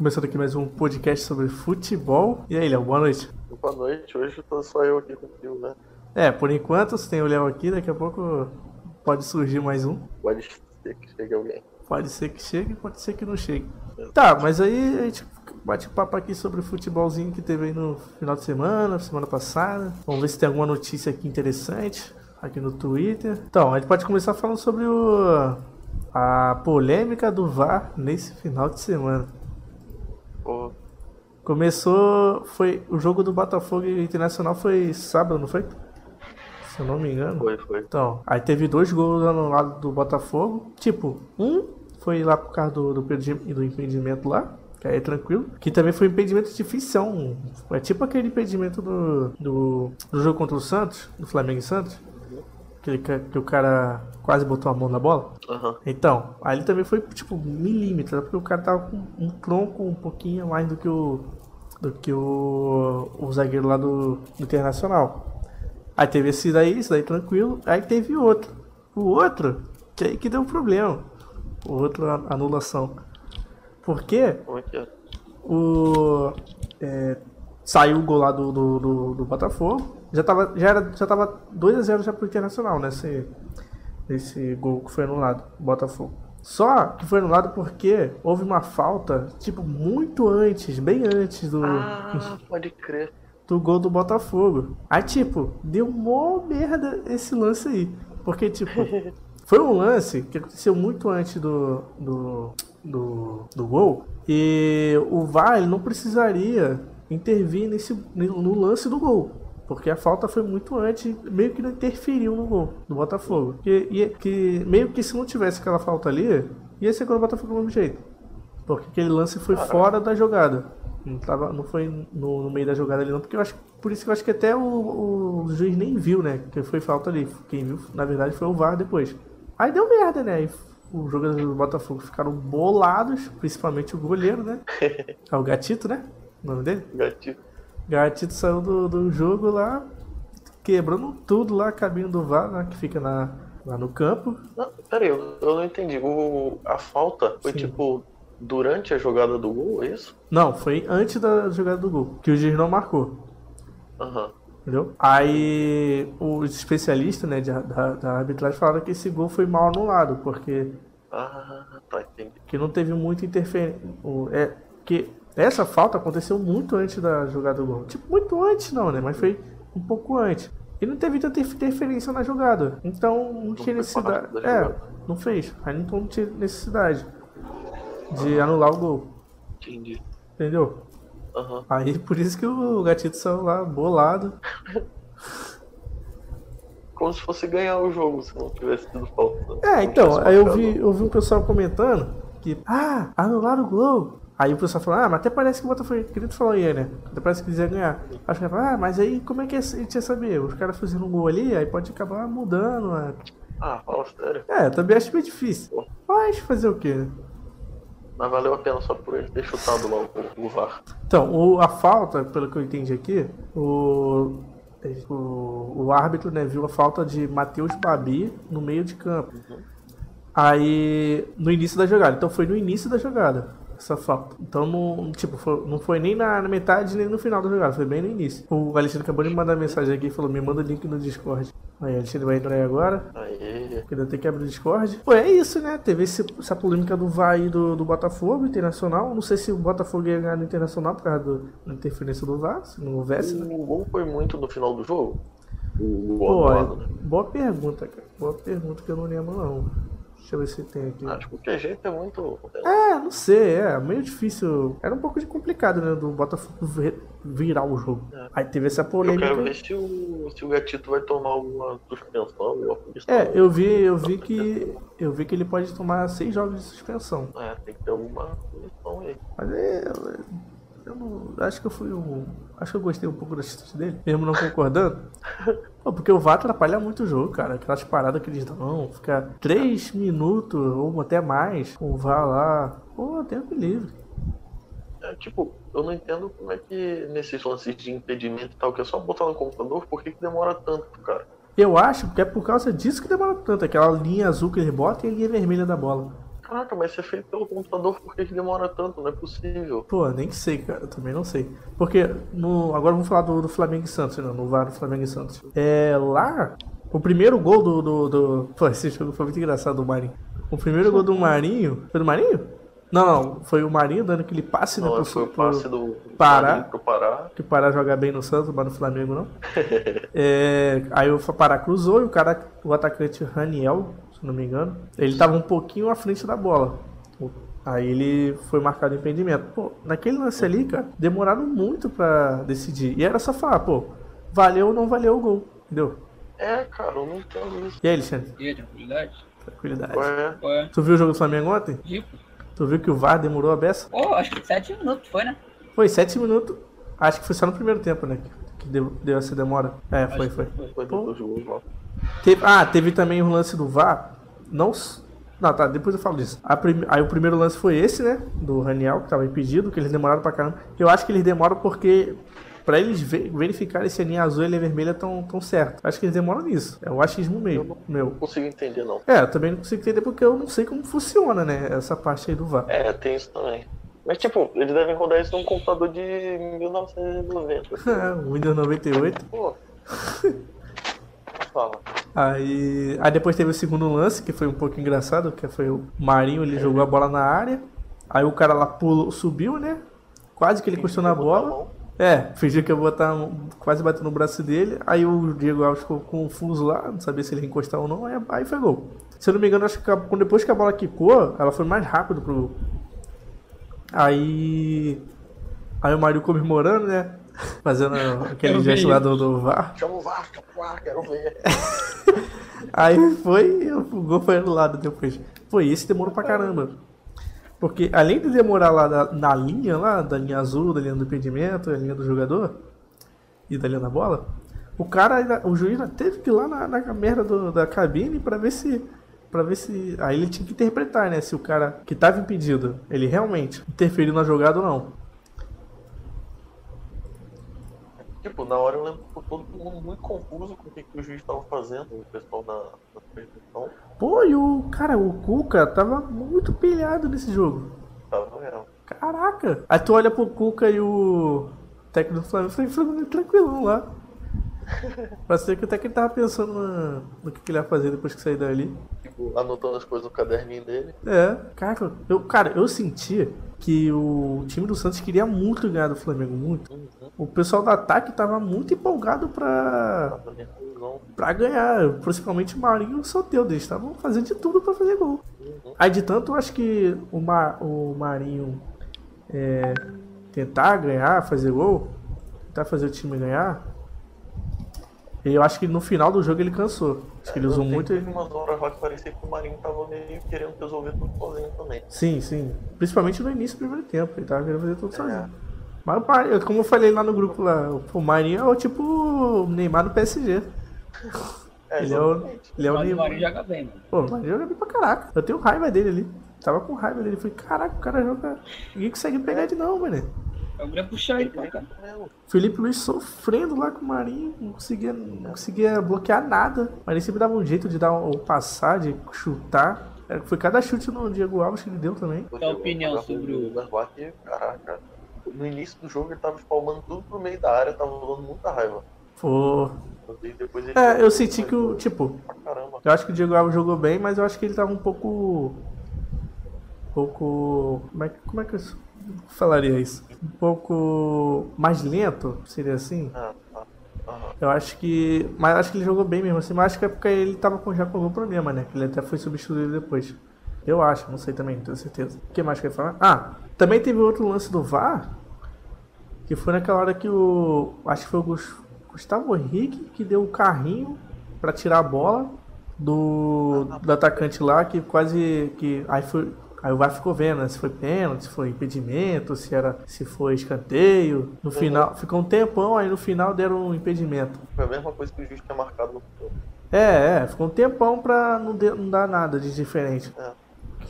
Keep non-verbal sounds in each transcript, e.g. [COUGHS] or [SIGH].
Começando aqui mais um podcast sobre futebol. E aí, Léo, boa noite. Boa noite, hoje tô só eu aqui contigo, né? É, por enquanto você tem o Léo aqui, daqui a pouco pode surgir mais um. Pode ser que chegue alguém. Pode ser que chegue, pode ser que não chegue. Tá, mas aí a gente bate papo aqui sobre o futebolzinho que teve aí no final de semana, semana passada. Vamos ver se tem alguma notícia aqui interessante aqui no Twitter. Então, a gente pode começar falando sobre o, a polêmica do VAR nesse final de semana. Pô, Começou, foi o jogo do Botafogo Internacional foi sábado, não foi? Se eu não me engano. foi, foi. Então, aí teve dois gols lá no lado do Botafogo. Tipo, um foi lá por causa do, do, do impedimento lá, que aí é tranquilo. Que também foi um impedimento de ficção. É tipo aquele impedimento do, do, do jogo contra o Santos, do Flamengo e Santos. Que, que o cara quase botou a mão na bola. Aham. Então, ele também foi tipo milímetro, né? porque o cara tava com um tronco um pouquinho a mais do que o do que o, o zagueiro lá do, do Internacional. Aí teve esse daí, esse daí tranquilo, aí teve outro. O outro, que aí que deu um problema. O outro anulação. Por quê? Como é que é? o é, saiu o gol lá do, do, do, do Botafogo. Já tava, já, era, já tava 2x0 já pro Internacional nesse, nesse gol que foi anulado, Botafogo. Só que foi anulado porque houve uma falta, tipo, muito antes, bem antes do, Ah, pode crer. do gol do Botafogo. Aí, tipo, deu mó merda esse lance aí. Porque, tipo, [LAUGHS] foi um lance que aconteceu muito antes do, do, do, do gol. E o VAR não precisaria intervir nesse, no lance do gol. Porque a falta foi muito antes, meio que não interferiu no gol do Botafogo. Que, ia- que meio que se não tivesse aquela falta ali, ia ser gol do Botafogo do mesmo jeito. Porque aquele lance foi fora da jogada. Não, tava, não foi no, no meio da jogada ali não, porque eu acho por isso que eu acho que até o, o juiz nem viu, né? Que foi falta ali. Quem viu, na verdade, foi o VAR depois. Aí deu merda, né? Aí os jogadores do Botafogo ficaram bolados, principalmente o goleiro, né? [LAUGHS] É o Gatito, né? O nome dele? Gatinho. Gatito saiu do, do jogo lá, quebrando tudo lá, cabine do VAR, né? Que fica na, lá no campo. Não, pera aí, eu, eu não entendi. O, a falta foi Sim. tipo durante a jogada do gol, é isso? Não, foi antes da jogada do gol, que o juiz não marcou. Aham. Entendeu? Aí os especialistas né, de- da, da arbitragem falaram que esse gol foi mal anulado, porque Ah, tá, entendi. que não teve muita interferência. É, que essa falta aconteceu muito antes da jogada do gol. Tipo, muito antes não, né? Mas foi um pouco antes. E não teve tanta interferência na jogada. Então não tinha necessidade. É, não fez. Aí então não tinha necessidade de anular o gol. Entendi. Entendeu? Aham. Aí por isso que o gatito saiu lá bolado. [LAUGHS] Como se fosse ganhar o jogo se não tivesse tido falta. É, então, aí eu vi, eu vi um pessoal comentando que, ah, anularam o gol. Aí o pessoal falou, ah, mas até parece que o Botafogo, que nem tu falou aí, né? Até parece que iam ganhar. Aí os caras falaram, ah, mas aí como é que a gente ia saber? Os caras fazendo um gol ali, aí pode acabar mudando. né? Ah, fala sério. É, também acho meio difícil. Mas fazer o quê, né? Mas valeu a pena só por ele ter chutado lá o, o VAR. Então, o- a falta, pelo que eu entendi aqui, o, o, o árbitro né, viu a falta de Matheus Babi no meio de campo. Aí, no início da jogada. Então, foi no início da jogada, essa falta. Então, não, tipo, foi- não foi nem na, na metade, nem no final da jogada. Foi bem no início. O Alexandre acabou de me mandar mensagem aqui e falou, me manda o link no Discord. Aí, Alexandre vai entrar aí agora. Porque ainda tem que abrir o Discord. Pô, é isso, né? Teve esse- essa polêmica do VAR do, do Botafogo Internacional. Não sei se o Botafogo ia ganhar no Internacional por causa do- da interferência do VAR, se não houvesse, né? o gol foi muito no final do jogo? O Pô, é- anulado, né? boa pergunta, cara. Boa pergunta que eu não lembro, não. Deixa eu ver se tem aqui. Ah, de qualquer jeito é muito. É, não sei, é meio difícil. Era um pouco de complicado, né? Do Botafogo vi- virar o jogo. Aí teve essa Eu polêmica. quero ver se o, se o gatito vai tomar alguma suspensão, alguma punição. É, eu vi, eu vi que. Eu vi que ele pode tomar seis jogos de suspensão. É, tem que ter alguma punição aí. Mas é. Eu não. Acho que eu fui um. Acho que eu gostei um pouco da atitude dele, mesmo não concordando. [LAUGHS] Pô, porque o VAR atrapalha muito o jogo, cara. Aquelas paradas que eles dão, ficar três minutos ou até mais com o VAR lá. Pô, tempo livre. É, tipo, eu não entendo como é que nesses lances de impedimento e tal, que é só botar no computador, por que, que demora tanto, cara? Eu acho que é por causa disso que demora tanto. Aquela linha azul que eles botam e a linha vermelha da bola. Caraca, mas é feito pelo computador, por que, que demora tanto? Não é possível. Pô, nem sei, cara. Eu também não sei. Porque no. Agora vamos falar do, do Flamengo e Santos, não, no VAR do Flamengo e Santos. É. Lá. O primeiro gol do. do, do... Pô, esse jogo foi muito engraçado do Marinho. O primeiro gol do Marinho. Foi do Marinho? Não, não. Foi o Marinho dando aquele passe, né? Não, pro- foi o passe do Pará. Pro Pará. que o Pará joga bem no Santos, mas no Flamengo não. [LAUGHS] É, aí o Pará cruzou e o cara, o atacante Raniel, se não me engano, ele tava um pouquinho à frente da bola. Aí ele foi marcado impedimento. Pô, naquele lance ali, cara, demoraram muito pra decidir. E era só falar, pô, valeu ou não valeu o gol, entendeu? É, cara, eu não entendo isso. E aí, Alexandre? E aí, tranquilidade? Tranquilidade. Qual é? Qual é? Tu viu o jogo do Flamengo ontem? Rico? Tu viu que o VAR demorou a beça? Pô, acho que sete minutos foi, né? Foi sete minutos. Acho que foi só no primeiro tempo, né? que- deu, deu essa demora. É, foi, foi. Foi depois do gol lá. Teve- ah, teve também o lance do VAR. Não. Não, tá, depois eu falo disso. A prim- Aí o primeiro lance foi esse, né? Do Raniel, que tava impedido, que eles demoraram pra caramba. Eu acho que eles demoram porque. Pra eles ve- verificarem se a linha azul e a linha vermelha estão tão certo. Acho que eles demoram nisso. É o achismo meio, meu. Não consigo entender, não. É, eu também não consigo entender porque eu não sei como funciona, né? Essa parte aí do VAR. É, tem isso também. Mas, tipo, eles devem rodar isso num computador de 1990. [LAUGHS] o Windows 98. Pô. [LAUGHS] Fala. Aí, aí depois teve o segundo lance, que foi um pouco engraçado, que foi o Marinho, ele jogou a bola na área. Aí o cara lá pulou, subiu, né? Quase que ele encostou na bola. É, fingiu que ia botar, quase bateu no braço dele. Aí o Diego Alves ficou confuso lá, não sabia se ele ia encostar ou não. Aí, aí foi gol. Se eu não me engano, acho que depois que a bola quicou, ela foi mais rápido pro gol. Aí. Aí o Marinho comemorando, né? [LAUGHS] Fazendo aquele Eu vi gesto lá do, do VAR. Chama o Vasco, pá, quero ver. [LAUGHS] Aí foi e o gol foi anulado depois. E esse demorou pra caramba. Porque além de demorar lá na, na linha, lá, da linha azul, da linha do impedimento, da linha do jogador e da linha da bola, o cara, ainda- o juiz ainda teve que ir lá na, na merda do- da cabine pra ver se. Pra ver se. Aí ele tinha que interpretar, né? Se o cara que tava impedido, ele realmente interferiu na jogada ou não. Tipo, na hora eu lembro que todo mundo muito confuso com o que, que o juiz tava fazendo, o pessoal da, da transmissão. Pô, e o cara, o Cuca tava muito pilhado nesse jogo. Tava mesmo. Caraca! Aí tu olha pro Cuca e o técnico do Flamengo, foi Flamengo tranquilão lá. [LAUGHS] Parece ser que até que ele tava pensando na- no que, que ele ia fazer depois que sair dali. Tipo, anotando as coisas no caderninho dele. É, caraca, eu, cara, eu sentia que o time do Santos queria muito ganhar do Flamengo, muito. Uhum. O pessoal do ataque tava muito empolgado pra, pra ganhar, principalmente o Marinho e o Soteldo. Eles estavam fazendo de tudo pra fazer gol. Uhum. Aí de tanto eu acho que o, Ma- o Marinho é, tentar ganhar, fazer gol, tentar fazer o time ganhar, eu acho que no final do jogo ele cansou. Acho que ele usou muito. Teve umas horas lá que parecia que o Marinho tava meio querendo resolver tudo sozinho também. Sim, sim. Principalmente no início do primeiro tempo. Ele tava querendo fazer tudo É. sozinho. Mas como eu falei lá no grupo lá, o Marinho é o tipo o Neymar no PSG. É, [LAUGHS] Ele é o, ele é o Mas o Neymar. Marinho joga bem, mano. Pô, o Marinho joga bem pra caraca. Eu tenho raiva dele ali. Tava com raiva dele. Falei, caraca, o cara joga. Ninguém consegue pegar ele não, mano. Eu queria puxar ele pra cá. Felipe Luiz sofrendo lá com o Marinho, não conseguia, não conseguia bloquear nada. O Marinho sempre dava um jeito de dar um, ou passar, de chutar. É, Foi cada chute no Diego Alves que ele deu também. Tua eu opinião sobre o- Garbac, caraca. No início do jogo ele tava espalmando tudo pro meio da área, tava dando muita raiva. Pô. É, eu senti que o. Tipo, eu acho que o Diego Alves jogou bem, mas eu acho que ele tava um pouco. Um pouco. Como é, que- como é que eu falaria isso? Um pouco mais lento, seria assim? Ah, tá. Aham. Eu acho que. Mas acho que ele jogou bem mesmo assim. Mas acho que é porque ele tava com, já com algum problema, né? Que ele até foi substituído depois. Eu acho, não sei também, não tenho certeza. O que mais que eu ia falar? Ah, também teve outro lance do VAR. Que foi naquela hora que o. Acho que foi o Gus- Gustavo Henrique que deu o carrinho pra tirar a bola do, do atacante lá, que quase. que Aí foi. Aí o VAR ficou vendo né, se foi pênalti, se foi impedimento, se era se foi escanteio. No final, ficou um tempão, aí no final deram um impedimento. Foi a mesma coisa que o juiz tinha marcado no jogo. É, é, ficou um tempão pra não, de- não dar nada de diferente. É.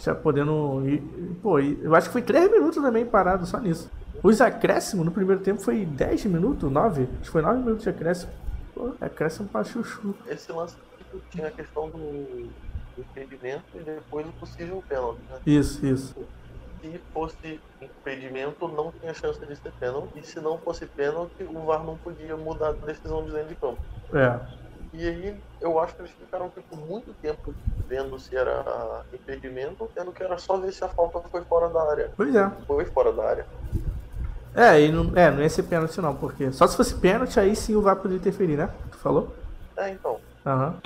Já podendo. ir- Pô, eu acho que foi 3 minutos também parado só nisso. Os acréscimos no primeiro tempo foi 10 minutos, 9? Acho que foi 9 minutos de acréscimo. Pô, acréscimo pra chuchu. Esse lance tinha a questão do, impedimento e depois o possível pênalti. Né? Isso, isso. Se fosse impedimento, não tinha chance de ser pênalti. E se não fosse pênalti, o VAR não podia mudar a decisão de dentro de campo. É. E aí eu acho que eles ficaram tipo, muito tempo vendo se era impedimento, tendo que era só ver se a falta foi fora da área. Pois é. Foi fora da área. É, e não, é, não ia ser pênalti não, porque só se fosse pênalti aí sim o VAR poderia interferir, né? Tu falou? É, então. Aham.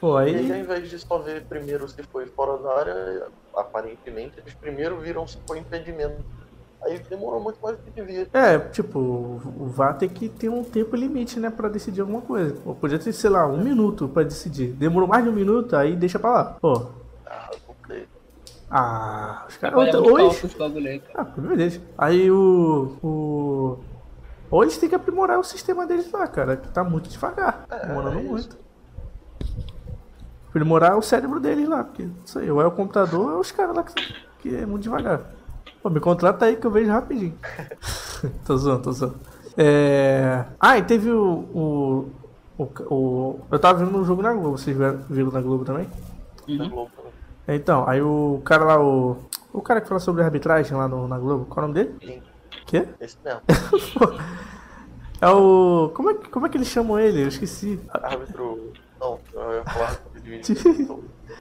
Pô, E aí, ao aí. invés de só ver primeiro se foi fora da área, aparentemente, eles primeiro viram se foi impedimento. Aí demorou muito mais do que devia. É, tipo, o VAR tem que ter um tempo limite, né, pra decidir alguma coisa. Pô, podia ter, sei lá, um minuto pra decidir. Demorou mais de um minuto, aí deixa pra lá. Pô, Ah, não sei. ah, os caras. Olha Ou, os ou eles- cálculos, bagulho aí, cara. Ah, problema deles. Aí o. o... Ou eles têm que aprimorar o sistema deles lá, cara, que tá muito devagar. É, demorando é muito. Aprimorar o cérebro deles lá, porque isso aí, ou é o computador ou é os caras lá que, que é muito devagar. Pô, me contrata aí que eu vejo rapidinho. [LAUGHS] tô zoando, tô zoando. É... Ah, e teve o, o, o, o- Eu tava vendo um jogo na Globo, vocês viram na Globo também? Na Uhum. Globo, né? Então, aí o cara lá, o. O cara que fala sobre arbitragem lá no, na Globo, qual é o nome dele? Sim, Quê? esse mesmo. [LAUGHS] É o. Como é, que- como é que eles chamam ele? Eu esqueci. Árbitro. Não, eu ia falar.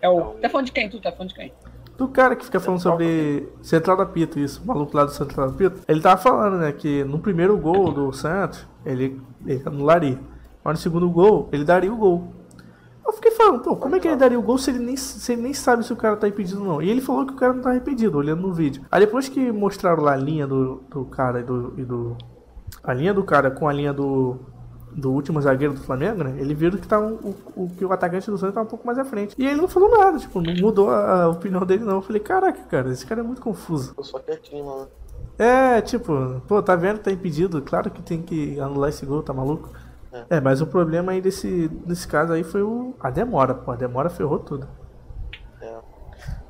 É o. Tá falando de quem? Tu tá falando de quem? Do cara que fica falando sobre Central da Pito, isso, o maluco lá do Central da Pito. Ele tava falando, né, que no primeiro gol do Santos, ele, ele anularia. Mas no segundo gol, ele daria o gol. Eu fiquei falando, pô, como é que ele daria o gol se ele nem, se ele nem sabe se o cara tá impedido ou não? E ele falou que o cara não tá impedido, olhando no vídeo. Aí depois que mostraram lá a linha do, do cara e do, e do. A linha do cara com a linha do. Do último zagueiro do Flamengo, né? Ele viu que, tá um, o, o, que o atacante do Santos tá um pouco mais à frente. E ele não falou nada, tipo, não mudou a, a opinião dele, não. Eu falei, caraca, cara, esse cara é muito confuso. Eu só quietinho lá. né? É, tipo, pô, tá vendo que tá impedido? Claro que tem que anular esse gol, tá maluco? É. É, mas o problema aí desse, desse caso aí foi o, a demora, pô. A demora ferrou tudo. É.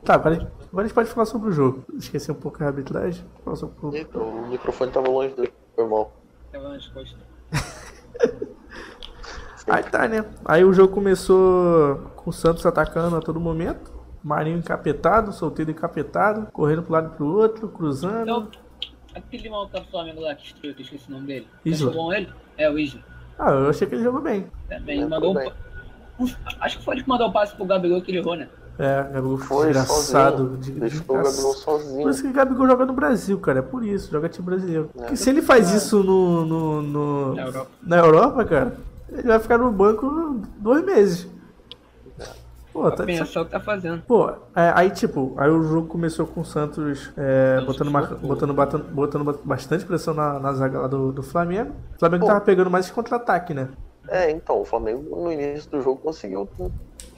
Tá, agora, agora a gente pode falar sobre o jogo. Esqueci um pouco a arbitragem. Sobre o microfone tava longe dele. Foi mal. Tava nas costas. [LAUGHS] Aí tá, né? Aí o jogo começou com o Santos atacando a todo momento. Marinho encapetado, solteiro encapetado, correndo pro lado e pro outro, cruzando. Então, aquele maluco do Flamengo lá que estreou, que eu esqueci o nome dele. Isla. Achou bom ele? É, o Isla. Ah, eu achei que ele jogou bem. Também. Ele É, mandou um. um- Acho que foi ele que mandou o passe pro Gabigol que ele errou, né? É, Gabigol Foi desgraçado. de- Deixou o. Gabriel sozinho. Por isso que o Gabigol joga no Brasil, cara. É por isso, joga time brasileiro. É. Porque se ele faz isso no, no, no- Na Europa. na Europa, cara, ele vai ficar no banco dois meses. Pô, tá o que tá fazendo. Pô, é, aí tipo, aí o jogo começou com o Santos é, botando, sufoco. botando, botando, botando ba- bastante pressão na, na zaga lá do, do Flamengo. O Flamengo Pô. tava pegando mais contra-ataque, né? É, então, o Flamengo no início do jogo conseguiu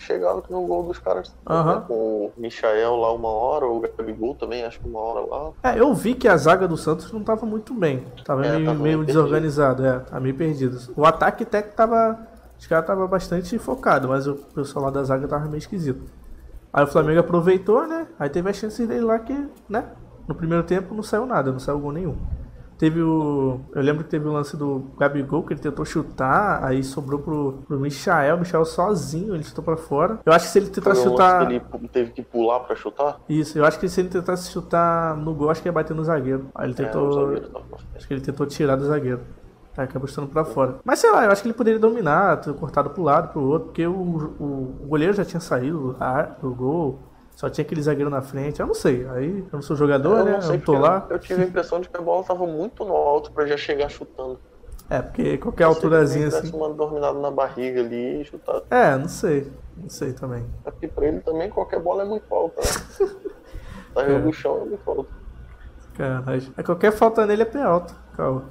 chegar no gol dos caras. Aham. né, Com o Michael lá uma hora, o Gabigol também, acho que uma hora lá. É, eu vi que a zaga do Santos não tava muito bem. Tava É, meio, tava meio meio desorganizado, é, tava meio perdido. O ataque até que tava. Os caras tava bastante focado, mas o pessoal lá da zaga tava meio esquisito. Aí o Flamengo aproveitou, né? Aí teve a chance dele lá que, né? No primeiro tempo não saiu nada, não saiu gol nenhum. Teve o. Eu lembro que teve o lance do Gabigol, que ele tentou chutar, aí sobrou pro, pro Michael, o Michael sozinho, ele chutou pra fora. Eu acho que se ele Foi tentasse um lance chutar. que ele teve que pular pra chutar. Isso, eu acho que se ele tentasse chutar no gol, acho que ia bater no zagueiro. Aí ele É, tentou. na frente. acho que ele tentou tirar do zagueiro. Aí acabou chutando pra fora. Mas sei lá, eu acho que ele poderia dominar, ter cortado pro lado, pro outro, porque o, o, o goleiro já tinha saído do gol. Só tinha aquele zagueiro na frente. Eu não sei. Aí eu não sou jogador, Eu né? não sei eu tô lá. Eu tive a impressão de que a bola tava muito no alto pra já chegar chutando. É, porque qualquer alturazinha talvez assim. uma dominada na barriga ali e chutar. É, não sei. Não sei também. É porque pra ele também qualquer bola é muito alta, né? [LAUGHS] Saiu É. do chão é muito alto. Caralho. É, qualquer falta nele é pé alto. Calma.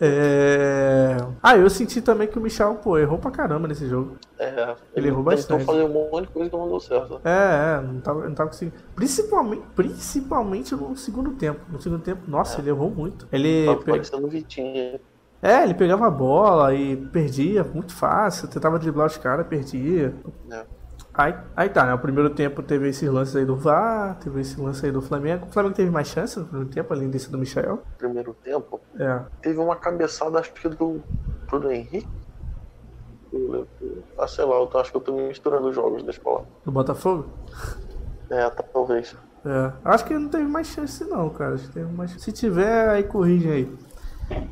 É... Ah, eu senti também que o Michel, pô, errou pra caramba nesse jogo. É, Ele errou tentou bastante. fazer um monte de coisa que não deu certo. É, é, não tava, não tava conseguindo. Principalmente, principalmente no segundo tempo. No segundo tempo, nossa, ele errou muito. Ele. Tava parecendo Vitinho. É, ele pegava a bola e perdia muito fácil. Tentava driblar os caras, perdia. né? Aí, aí tá, né? O primeiro tempo teve esses lances aí do VAR, teve esse lance aí do Flamengo. O Flamengo teve mais chance no primeiro tempo, além desse do Michel. Primeiro tempo, É. teve uma cabeçada, acho que do Bruno Henrique. Ah, sei lá, eu tô- acho que eu tô me misturando os jogos, deixa eu falar. Do Botafogo? É, talvez. É. Acho que não teve mais chance não, cara. Acho que teve mais... Se tiver, aí corrigem aí.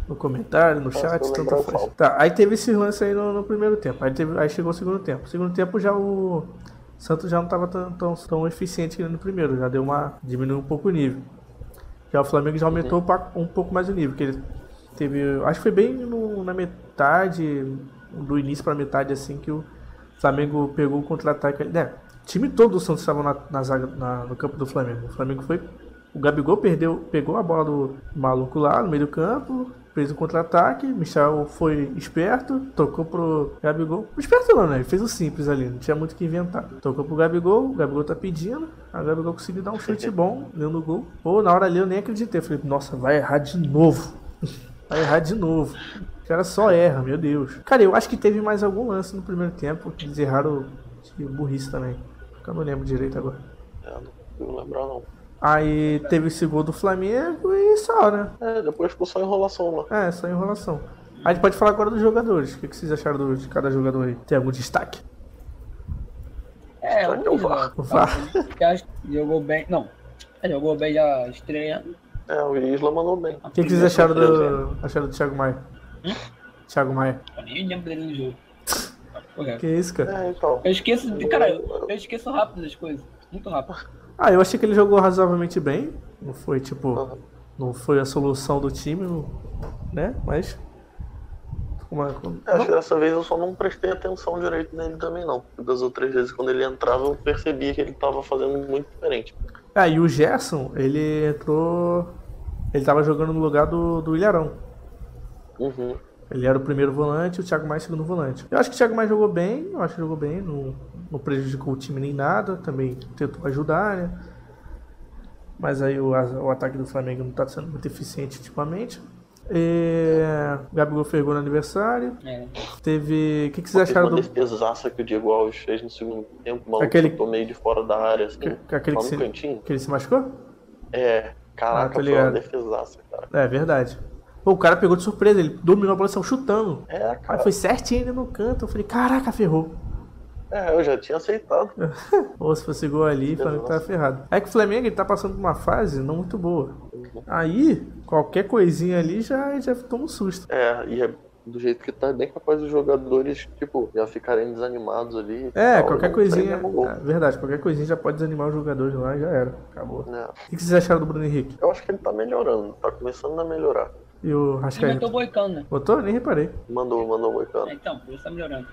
No comentário, no chat, tanto faz. Tá, aí teve esse lance aí no, no primeiro tempo. Aí, teve, aí chegou o segundo tempo. segundo tempo já o Santos já não tava tão, tão, tão eficiente que no primeiro. Já deu uma. diminuiu um pouco o nível. Já o Flamengo já aumentou um um pouco mais o nível. Que ele teve. Acho que foi bem no- na metade. Do início pra metade assim que o Flamengo pegou o contra-ataque. Né? O time todo do Santos estava na, na zaga, na- no campo do Flamengo. O Flamengo foi. O Gabigol perdeu, pegou a bola do maluco lá no meio do campo, fez o contra-ataque. Michel foi esperto, tocou pro Gabigol. Esperto não, né? Ele fez o simples ali, não tinha muito o que inventar. Tocou pro Gabigol, o Gabigol tá pedindo. A Gabigol conseguiu dar um chute [LAUGHS] bom dentro do gol. Pô, na hora ali eu nem acreditei. Eu falei, nossa, vai errar de novo. [LAUGHS] Vai errar de novo. O cara só erra, meu Deus. Cara, eu acho que teve mais algum lance no primeiro tempo que eles erraram de burrice também. Eu não lembro direito agora. É, não consigo lembrar não. Aí teve esse gol do Flamengo e só, né? É, depois ficou só enrolação lá. É, só enrolação. A gente pode falar agora dos jogadores. O que vocês acharam do- de cada jogador aí? Tem algum destaque? É, é o o VAR? O VAR. jogou bem. Não, jogou bem já estreando. É, o Isla mandou bem. O que, que vocês acharam do, acharam do Thiago Maia? Thiago Maia. Eu nem lembro dele no jogo. Correto. Que isso, cara? É, então. Eu esqueço, cara, eu eu esqueço rápido das coisas. Muito rápido. Ah, eu achei que ele jogou razoavelmente bem. Não foi, tipo, Aham. não foi a solução do time, né? Mas. Uma, É, Acho que dessa vez eu só não prestei atenção direito nele também não. Porque Das outras vezes quando ele entrava eu percebia que ele tava fazendo muito diferente. Ah, e o Gerson, ele entrou. Ele tava jogando no lugar do, do Ilharão. Uhum. Ele era o primeiro volante o Thiago Maia segundo volante. Eu acho que o Thiago Maia jogou bem, eu acho que jogou bem, não, não prejudicou o time nem nada, também tentou ajudar, né? Mas aí o, o ataque do Flamengo não tá sendo muito eficiente ultimamente. É, Gabigol fez gol no aniversário. É. Teve. O que, que vocês Teve acharam uma do. defesaça que o Diego Alves fez no segundo tempo, maluco Aquele- chutou meio de fora da área, assim, que- aquele que no se- cantinho. Que ele se machucou? É, Ah, caraca, tô foi uma defesaça, cara. É verdade. Pô, o cara pegou de surpresa, ele dominou a bola saiu chutando. É, Aí cara. foi certinho ali no canto. Eu falei, caraca, ferrou. É, eu já tinha aceitado. [LAUGHS] Ou se fosse gol ali, o Flamengo tava ferrado. É que o Flamengo ele tá passando por uma fase não muito boa. Aí, qualquer coisinha ali já, já toma um susto. É, e é do jeito que tá, é bem capaz dos jogadores, tipo, já ficarem desanimados ali. É, tal, qualquer não coisinha. gol. É verdade, qualquer coisinha já pode desanimar os jogadores lá e já era. Acabou. É. O que que vocês acharam do Bruno Henrique? Eu acho que ele tá melhorando, tá começando a melhorar. E o Ele Rascaeta? botou boicando, né? Botou? Nem reparei. Mandou, mandou o É, Moicano. então, por isso tá melhorando.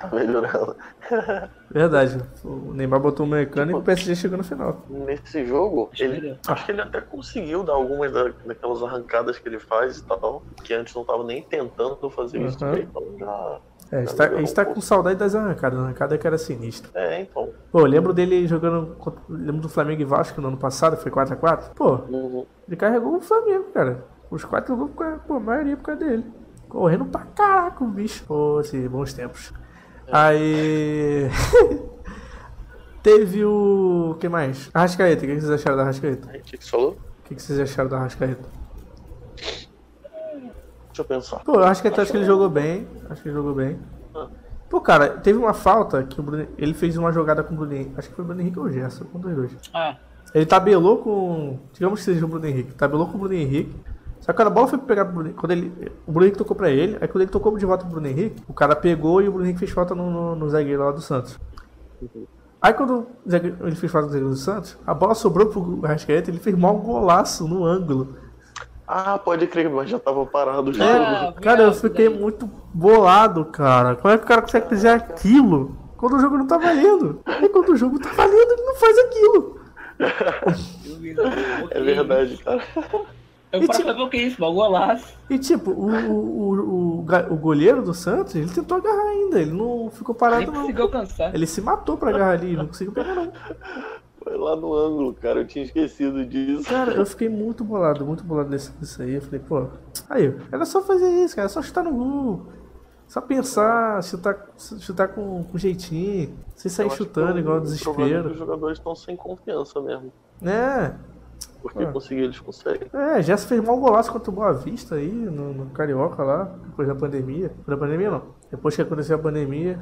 Tá [LAUGHS] melhorando. [LAUGHS] Verdade. O Neymar botou o mecânico e o PSG chegou no final. Nesse jogo, Acho que ele, perdeu. acho que ele até conseguiu dar algumas da- daquelas arrancadas que ele faz e tal, que antes não tava nem tentando fazer isso. Uhum. Então já. É, a gente tá, a gente tá com saudade das arrancadas. A arrancada que era sinistra. É, então. Pô, eu lembro dele jogando. Lembro do Flamengo e Vasco no ano passado, foi 4x4. Pô, Uhum. ele carregou o Flamengo, cara. Os quatro gols, pô, a maioria por causa dele. Correndo pra caraca o bicho. Pô, esse bons tempos. Aí. [LAUGHS] Teve o. o que mais? Arrascaeta, o que vocês acharam da Arrascaeta? O que que você falou? O que vocês acharam da Arrascaeta? Deixa eu pensar. Pô, eu acho que até acho que ele jogou bem. Acho que ele jogou bem. Ah. Pô, cara, teve uma falta que o Bruno, ele fez uma jogada com o Bruno Henrique. Acho que foi o Bruno Henrique ou o Gerson, um dos dois. Ah, Ele tabelou com. Digamos que seja o Bruno Henrique. Tabelou com o Bruno Henrique. Só que quando a bola foi pegar pro Bruno Henrique, quando ele, o Bruno Henrique tocou pra ele, aí quando ele tocou de volta pro Bruno Henrique, o cara pegou e o Bruno Henrique fez falta no, no, no zagueiro lá do Santos. Aí quando ele fez falta no zagueiro do Santos, a bola sobrou pro Arrascaeta, ele fez mal um golaço no ângulo. Ah, pode crer, mas já tava parado o jogo. Ah, Cara, eu fiquei muito bolado, cara. Como é que o cara consegue fazer aquilo quando o jogo não tá valendo? E quando o jogo tá valendo, ele não faz aquilo. [LAUGHS] É verdade, cara. Eu E tipo- o que é isso, mal golaço. E tipo, o, o, o, o, goleiro do Santos, ele tentou agarrar ainda, ele não ficou parado Nem não. conseguiu alcançar. Ele se matou pra agarrar ali, não conseguiu pegar não. Foi lá no ângulo, cara. Eu tinha esquecido disso. Cara, eu fiquei muito bolado, muito bolado desse, disso aí. Eu falei, pô, aí, era só fazer isso, cara, era só chutar no gol. Só pensar, chutar, chutar com, com jeitinho, sem sair chutando igual é desespero. Os jogadores estão sem confiança mesmo. É. Porque Ah. conseguir eles conseguem. É, já se fez mal golaço contra o Boa Vista aí, no, no Carioca lá, depois da pandemia. Depois da pandemia não. Depois que aconteceu a pandemia,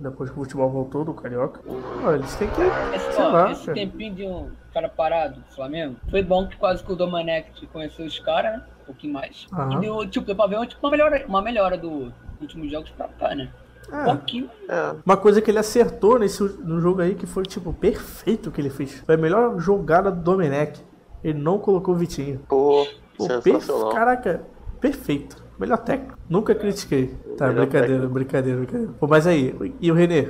depois que o futebol voltou do Carioca. Ó, eles têm que. Esse, Sei ó, lá, esse cara. tempinho de um cara parado do Flamengo, foi bom que quase que o Domenech conheceu os caras, né? Um pouquinho mais. Aham. E deu, tipo, deu pra ver uma, tipo, uma, melhora, uma melhora do últimos jogos pra cá, né? É, pouquinho. É, uma coisa que ele acertou nesse no jogo aí que foi, tipo, perfeito o que ele fez. Foi a melhor jogada do Domenech. Ele não colocou o Vitinho. pô, Pô, sensacional. per... Caraca, perfeito. Melhor técnico. Nunca critiquei. Tá, Melhor brincadeira, técnico. brincadeira, brincadeira. Pô, mas aí, e o Renê?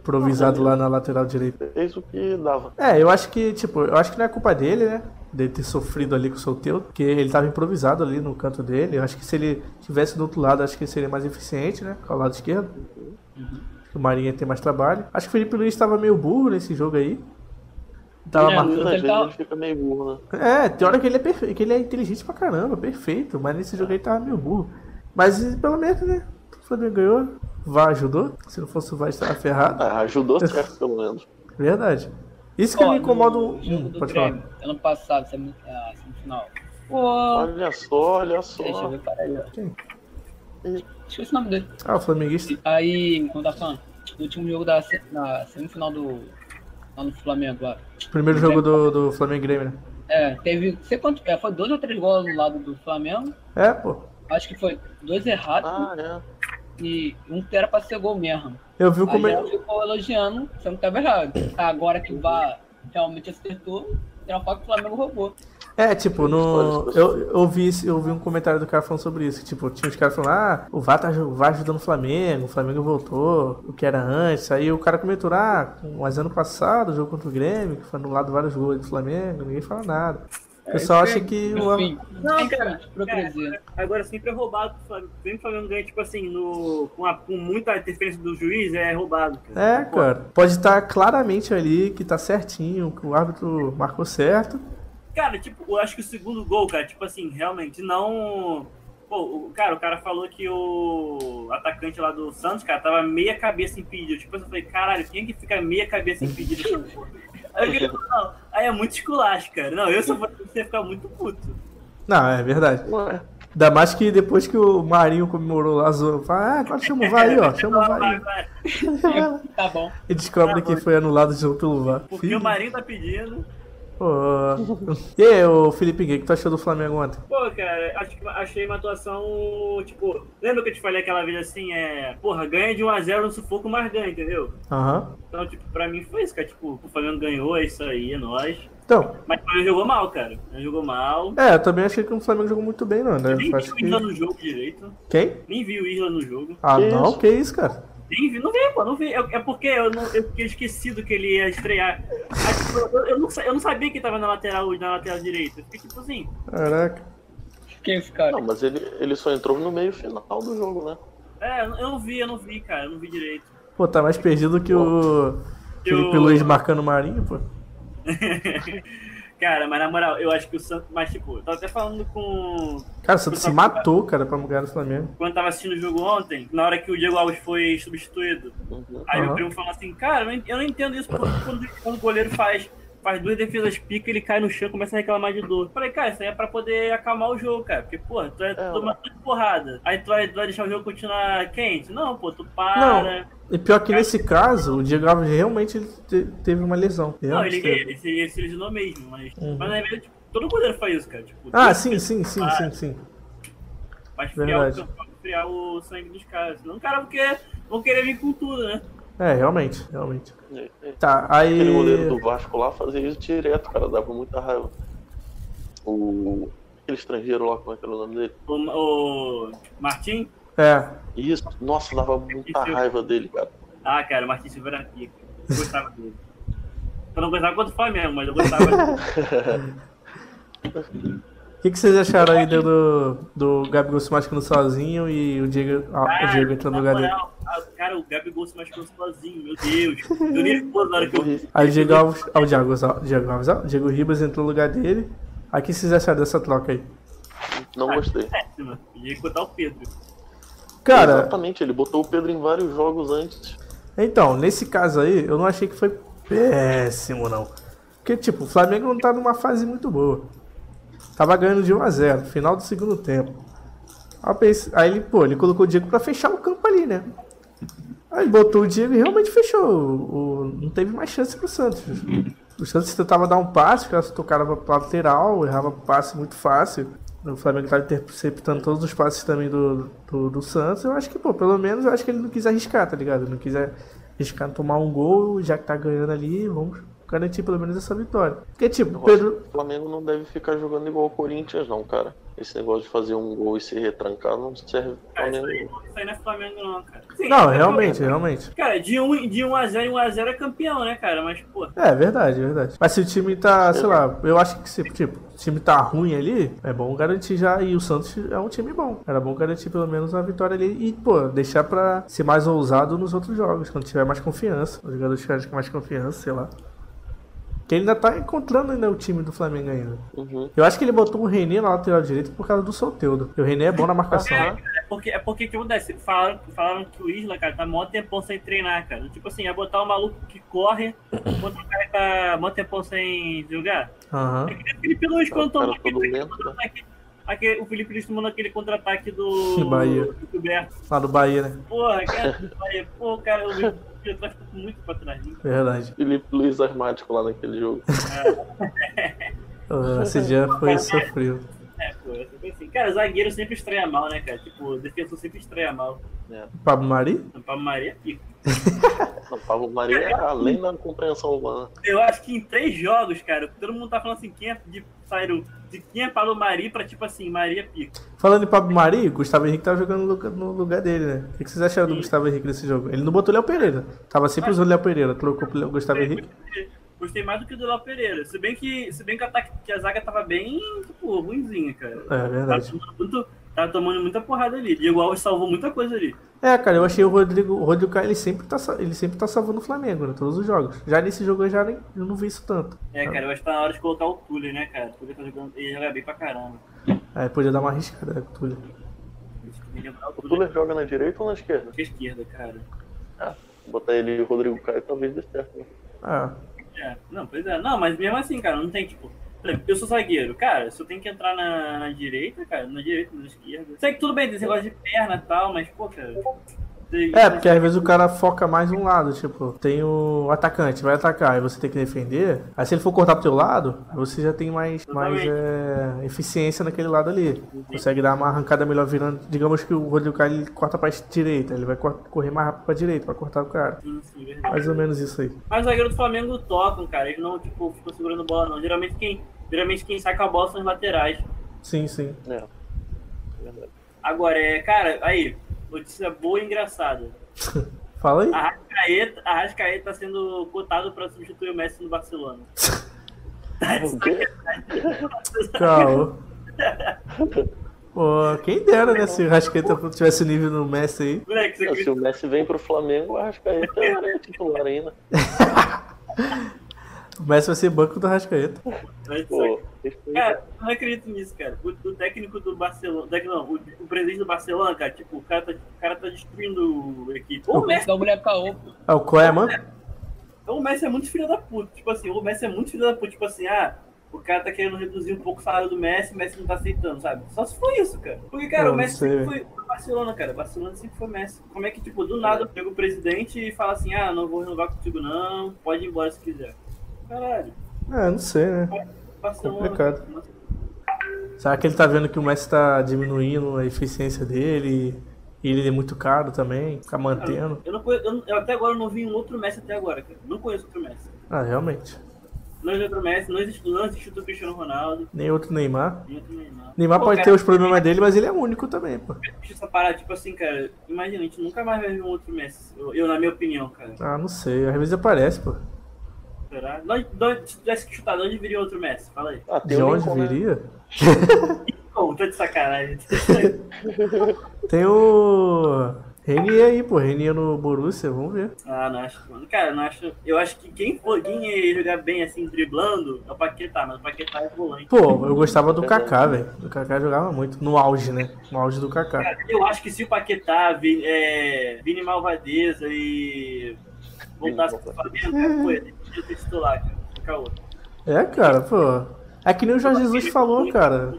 Improvisado lá na lateral direita. Fez o que dava. É, eu acho que, tipo, eu acho que não é culpa dele, né? Dele ter sofrido ali com o Solteiro, porque ele tava improvisado ali no canto dele. Eu acho que se ele tivesse do outro lado, acho que seria mais eficiente, né? Com o lado esquerdo. O Marinho ia ter mais trabalho. Acho que o Felipe Luiz tava meio burro nesse jogo aí. Tava É, marcando. Ele ele fica meio burro, né? É, tem hora que ele é perfeito, que ele é inteligente pra caramba, perfeito. Mas nesse jogo aí tava meio burro. Mas pelo menos, né? O Flamengo ganhou. VAR ajudou. Se não fosse o VAR, estava ferrado. Ah, ajudou [LAUGHS] certo, pelo menos. Verdade. Isso que Ó, me incomoda. no jogo do pode Grêmio, falar. ano passado, semi- a semifinal. Pô, Olha só, olha só. deixa eu ver, peraí. Quem? Esqueci o nome dele. Ah, o Flamenguista. Aí, quando tá falando, no último jogo da na semifinal do. lá no Flamengo lá. Primeiro jogo do, do Flamengo e Grêmio, né? É, teve. Sei quanto. É, foi dois ou três gols no lado do Flamengo. É, pô. Acho que foi dois errados Ah, é. E um que era pra ser gol mesmo. Eu vi o comentário. ficou elogiando, sendo que tava errado. Agora que o VAR realmente acertou, tem uma faca que o Flamengo roubou. É, tipo, no. Eu, eu, vi, eu vi um comentário do cara falando sobre isso. que, Tipo, tinha os caras falando, ah, o VAR tá o VAR ajudando o Flamengo, o Flamengo voltou, o que era antes. Aí o cara comentou, ah, mas ano passado, o jogo contra o Grêmio, que foi anulado vários gols do Flamengo, ninguém fala nada. O pessoal acha que o. Não, cara. Agora sempre é roubado. Sempre o Flamengo ganha, tipo assim, no, com, a- com muita interferência do juiz, é roubado. Cara. É, cara. Pode estar claramente ali que tá certinho, que o árbitro marcou certo. Cara, tipo, eu acho que o segundo gol, cara, tipo assim, realmente não. Pô, o, cara, o cara falou que o atacante lá do Santos, cara, tava meia cabeça impedido. Tipo, eu falei, caralho, quem é que fica meia cabeça impedido? [LAUGHS] Aí, eu fiquei, não, aí é muito esculacho, cara. Não, eu eu fosse você ia ficar muito puto. Não, é verdade. Ué, Ainda mais que depois que o Marinho comemorou lá, zoou, fala, ah, agora chama o VAR aí, ó, chama o VAR Vai, aí. [LAUGHS] Tá bom. E descobre que foi anulado de jogo pelo VAR. Porque Filho. o Marinho tá pedindo. Pô. E aí, ô Felipe Gay, o que tu achou do Flamengo ontem? Pô, cara, acho que achei uma atuação, tipo, lembra que eu te falei aquela vez assim, é, porra, ganha de 1x0 no sufoco, mas ganha, entendeu? Aham. Então, tipo, pra mim foi isso, cara, tipo, o Flamengo ganhou, é isso aí, é nóis. Então, Mas o Flamengo jogou mal, cara, ele jogou mal. é, eu também achei que o Flamengo jogou muito bem, não, né? Nem Eu vi acho o que... Isla no jogo direito, Quem? nem vi o Isla no jogo. Ah, Que não? isso? Que isso, cara? Nem vi, não vi, pô, não vi. É, é porque eu, não, eu fiquei esquecido que ele ia estrear. Aí, tipo, eu, eu não, eu não sabia que tava na lateral, na lateral direita. Eu fiquei tipo assim, Caraca. Quem é esse cara? não, mas ele, ele só entrou no meio final do jogo, né? é, eu não vi, eu não vi, cara, eu não vi direito. Pô, tá mais perdido que o Felipe Eu- Luiz marcando o Marinho, pô. [LAUGHS] Cara, mas na moral, eu acho que o Santos. Mas, tipo, eu tava até falando com. Cara, o Santos se matou, cara, pra ganhar do Flamengo. Quando eu tava assistindo o jogo ontem, na hora que o Diego Alves foi substituído. Uhum. Aí Aham. meu primo falou assim, cara, eu não- não entendo isso, porque quando, quando o goleiro faz, faz duas defesas pica, ele cai no chão e começa a reclamar de dor. Eu Falei, cara, isso aí é pra poder acalmar o jogo, cara. Porque, porra, tu é, É, toma tudo de porrada. Aí tu vai, tu vai deixar o jogo continuar quente? Não, pô, tu para. E pior que nesse caso, o Diego Alves realmente te- teve uma lesão. Não, Realmente ele, teve. ele, ele, ele se lesionou mesmo, mas, Uhum. mas na verdade, tipo, todo goleiro faz isso, cara. Tipo, Ah, sim, sim, sim, sim, sim. Esfriar Verdade. o, campo, pra esfriar o sangue dos caras. Senão o cara vão querer, vão querer vir com tudo, né? É, realmente, realmente. É, é. Tá, aí. Aquele goleiro do Vasco lá fazia isso direto, cara, dava muita raiva. O. Aquele estrangeiro lá, como é que era o nome dele? O, o Martim? É, Isso, nossa, dava muita raiva dele, cara. Ah, cara, o Martim Silva era pica. Eu gostava dele. Eu não gostava contra o Flamengo, mas eu gostava dele. o [LAUGHS] que, que vocês acharam aí do, do Gabigol se machucando sozinho e o Diego, ah, o Diego entrando no lugar dele? cara, o Gabigol se machucou sozinho, meu Deus. Eu nem ficou na hora que eu vi. Aí o Diego Alves, ah, o Diego, Alves, ó, Diego Alves, ó, o Diego Ribas entrou no lugar dele. Aí o que vocês acharam dessa troca aí? Não gostei. Péssima. Ia botar o Pedro. Cara, Exatamente, ele botou o Pedro em vários jogos antes. então, nesse caso aí, eu não achei que foi péssimo, não. Porque, tipo, o Flamengo não tá numa fase muito boa. Tava ganhando de 1x0, final do segundo tempo. Aí, eu pensei- aí ele, pô, ele colocou o Diego pra fechar o campo ali, né? Aí ele botou o Diego e realmente fechou. O, o- não teve mais chance pro Santos. O Santos tentava dar um passe, que elas tocaram pra lateral, errava passe muito fácil. O Flamengo tava interceptando todos os passes também do, do, do Santos. Eu acho que, pô, pelo menos eu acho que ele não quis arriscar, tá ligado? Não quis arriscar tomar um gol, já que tá ganhando ali, vamos garantir pelo menos essa vitória. Porque, tipo, o Pedro. O Flamengo não deve ficar jogando igual o Corinthians, não, cara. Esse negócio de fazer um gol e se retrancar não serve pra Cara, isso aí, Flamengo. isso aí não é Flamengo, não, cara. Sim, Não, é realmente, Flamengo. realmente. Cara, de 1 de um a 0 em 1x0 é campeão, né, cara? Mas, pô, É, verdade, verdade. Mas se o time tá, sei lá, eu acho que se tipo, o time tá ruim ali, é bom garantir já. E o Santos é um time bom. Era bom garantir pelo menos uma vitória ali e, pô, deixar pra ser mais ousado nos outros jogos, quando tiver mais confiança. Os jogadores tiverem com mais confiança, sei lá. Que ele ainda tá encontrando ainda o time do Flamengo ainda. Uhum. Eu acho que ele botou o René na lateral direita por causa do Solteudo. E o René é bom na marcação. É, é porque é porque que acontece? Falaram, falaram que o Isla, cara, tá mó tempão sem treinar, cara. Tipo assim, é botar um maluco que corre, enquanto o cara tá mó tempão sem jogar. Aham. É que nem o Felipe Luiz quando tomou aquele, né? Aquele- o Felipe Luiz tomando aquele contra-ataque do Bahia. do Gilberto. Lá do Bahia, né? Porra, cara, do Bahia. Pô, cara, o Felipe Luiz ficou muito pra trás. né? Verdade. Felipe Luiz armático lá naquele jogo. [LAUGHS] Ah, Esse dia foi sofrido. É, pô, é sempre assim. Cara, zagueiro sempre estreia mal, né, cara? Tipo, defensor sempre estreia mal. Pablo Mari? Pra Maria, pica. Não, Pablo Maria é [LAUGHS] além da compreensão humana. Eu acho que em três jogos, cara, todo mundo tá falando assim, quem é de saíram de quem é Paulo Mari pra tipo assim, Maria pica. Falando em Pablo Mari, o Gustavo Henrique tava jogando no lugar, dele, né? O que vocês acharam do Sim. Gustavo Henrique nesse jogo? Ele não botou o Léo Pereira. Tava sempre usando o Léo Pereira. Trocou pro Léo- Gustavo Henrique. Gostei, mais do que o do Léo Pereira. Se bem que, se bem que, o ataque, que a zaga tava bem, tipo, ruimzinha, cara. É Tava verdade. tomando, muito, tava tomando muita porrada ali. Diego Alves salvou muita coisa ali. É, cara, eu achei o Rodrigo, o Rodrigo Caio, ele sempre tá, ele sempre tá salvando o Flamengo, né? Todos os jogos. Já nesse jogo eu já nem, eu não vi isso tanto. É, cara, eu acho que tá na hora de colocar o Túlio, né, cara? O Túlio tá jogando, ele joga bem pra caramba. Aí podia dar uma arriscada, né, com o Túlio. O Túlio joga na direita ou na esquerda? na esquerda, cara. Botar ele e o Rodrigo Caio talvez dê certo. né? Ah, É, não, pois é. Não, mas mesmo assim, cara, não tem, tipo. Eu sou zagueiro, cara, se eu tenho que entrar na, na direita, cara, na direita, na esquerda. Sei que tudo bem, tem esse negócio de perna e tal, mas, pô, cara. É, porque às vezes o cara foca mais um lado, tipo, tem o atacante, vai atacar, e você tem que defender. Aí se ele for cortar pro teu lado, aí você já tem mais, mais é, eficiência naquele lado ali. Consegue dar uma arrancada melhor virando. Digamos que o Rodrigo Caio ele corta pra direita, ele vai cor- correr mais rápido pra direita pra cortar o cara. Sim, sim, verdade. Mais ou menos isso aí. Mas os zagueiros do Flamengo tocam, cara. Eles não, tipo, ficam segurando bola, não. Geralmente quem, geralmente quem saca a bola são os laterais. Sim, sim. É. Verdade. Agora, é, cara, aí, notícia boa e engraçada. [LAUGHS] Fala aí. A Rascaeta, a Rascaeta tá sendo cotado pra substituir o Messi no Barcelona. [LAUGHS] O quê? Caô. [LAUGHS] Pô, quem dera, né? Se o Rasqueta tivesse nível no Messi aí. Moleque, você Se o Messi vem pro Flamengo, que aí é titular ainda. O Messi vai ser banco do Rascaeta. Pô, Cara, eu não acredito nisso, cara. O, o técnico do Barcelona. técnico Não, o, o presidente do Barcelona, cara, tipo, o cara tá, o cara tá destruindo a equipe. O Messi, Da mulher caô. Ah, o Koeman? o Messi é muito filho da puta. Tipo assim, o Messi é muito filho da puta. Tipo assim, ah, o cara tá querendo reduzir um pouco o salário do Messi, o Messi não tá aceitando, sabe? Só se foi isso, cara. Porque, cara, Eu o Messi sempre foi o Barcelona, cara. O Barcelona sempre foi Messi. Como é que, tipo, do nada chega o presidente e fala assim, ah, não vou renovar contigo não, pode ir embora se quiser. Caralho, Ah, não sei, né? Complicado. Será que ele tá vendo que o Messi tá diminuindo a eficiência dele e ele é muito caro também, ficar mantendo? Eu, não conheço, eu, não- eu até agora não vi um outro Messi até agora, cara. Não conheço outro Messi. Ah, realmente. Não existe outro Messi, não existe, não existe outro Cristiano Ronaldo, Nem outro Neymar. nem outro Neymar. Neymar Pô, pode cara, ter os problemas dele, mas ele é único também, pô. Deixa essa parada, tipo assim, cara, imagina, a gente nunca mais vai ver um outro Messi. Eu, eu, na minha opinião, cara. Ah, não sei. Às vezes aparece, pô. Será? De onde- tivesse que chutar, de onde viria outro Messi? Fala aí. Ah, tem De o onde Lincoln, né? viria? [LAUGHS] Pô, tô de sacanagem. [LAUGHS] Tem o. Renier aí, pô. Renier no Borussia, vamos ver. ah, não acho. mano. Cara, não acho. Eu acho que quem, for, quem ia jogar bem assim, driblando, é o Paquetá, mas o Paquetá é volante. Pô, eu gostava do Kaká, velho. O Kaká jogava muito. No auge, né? No auge do Kaká. Cara, eu acho que se o Paquetá, Vini, é, Vini Malvadeza e voltasse pro Flamengo, pô, ele podia ter titular, cara. Outro. É, cara, pô. É que nem o Jorge Jesus falou, cara.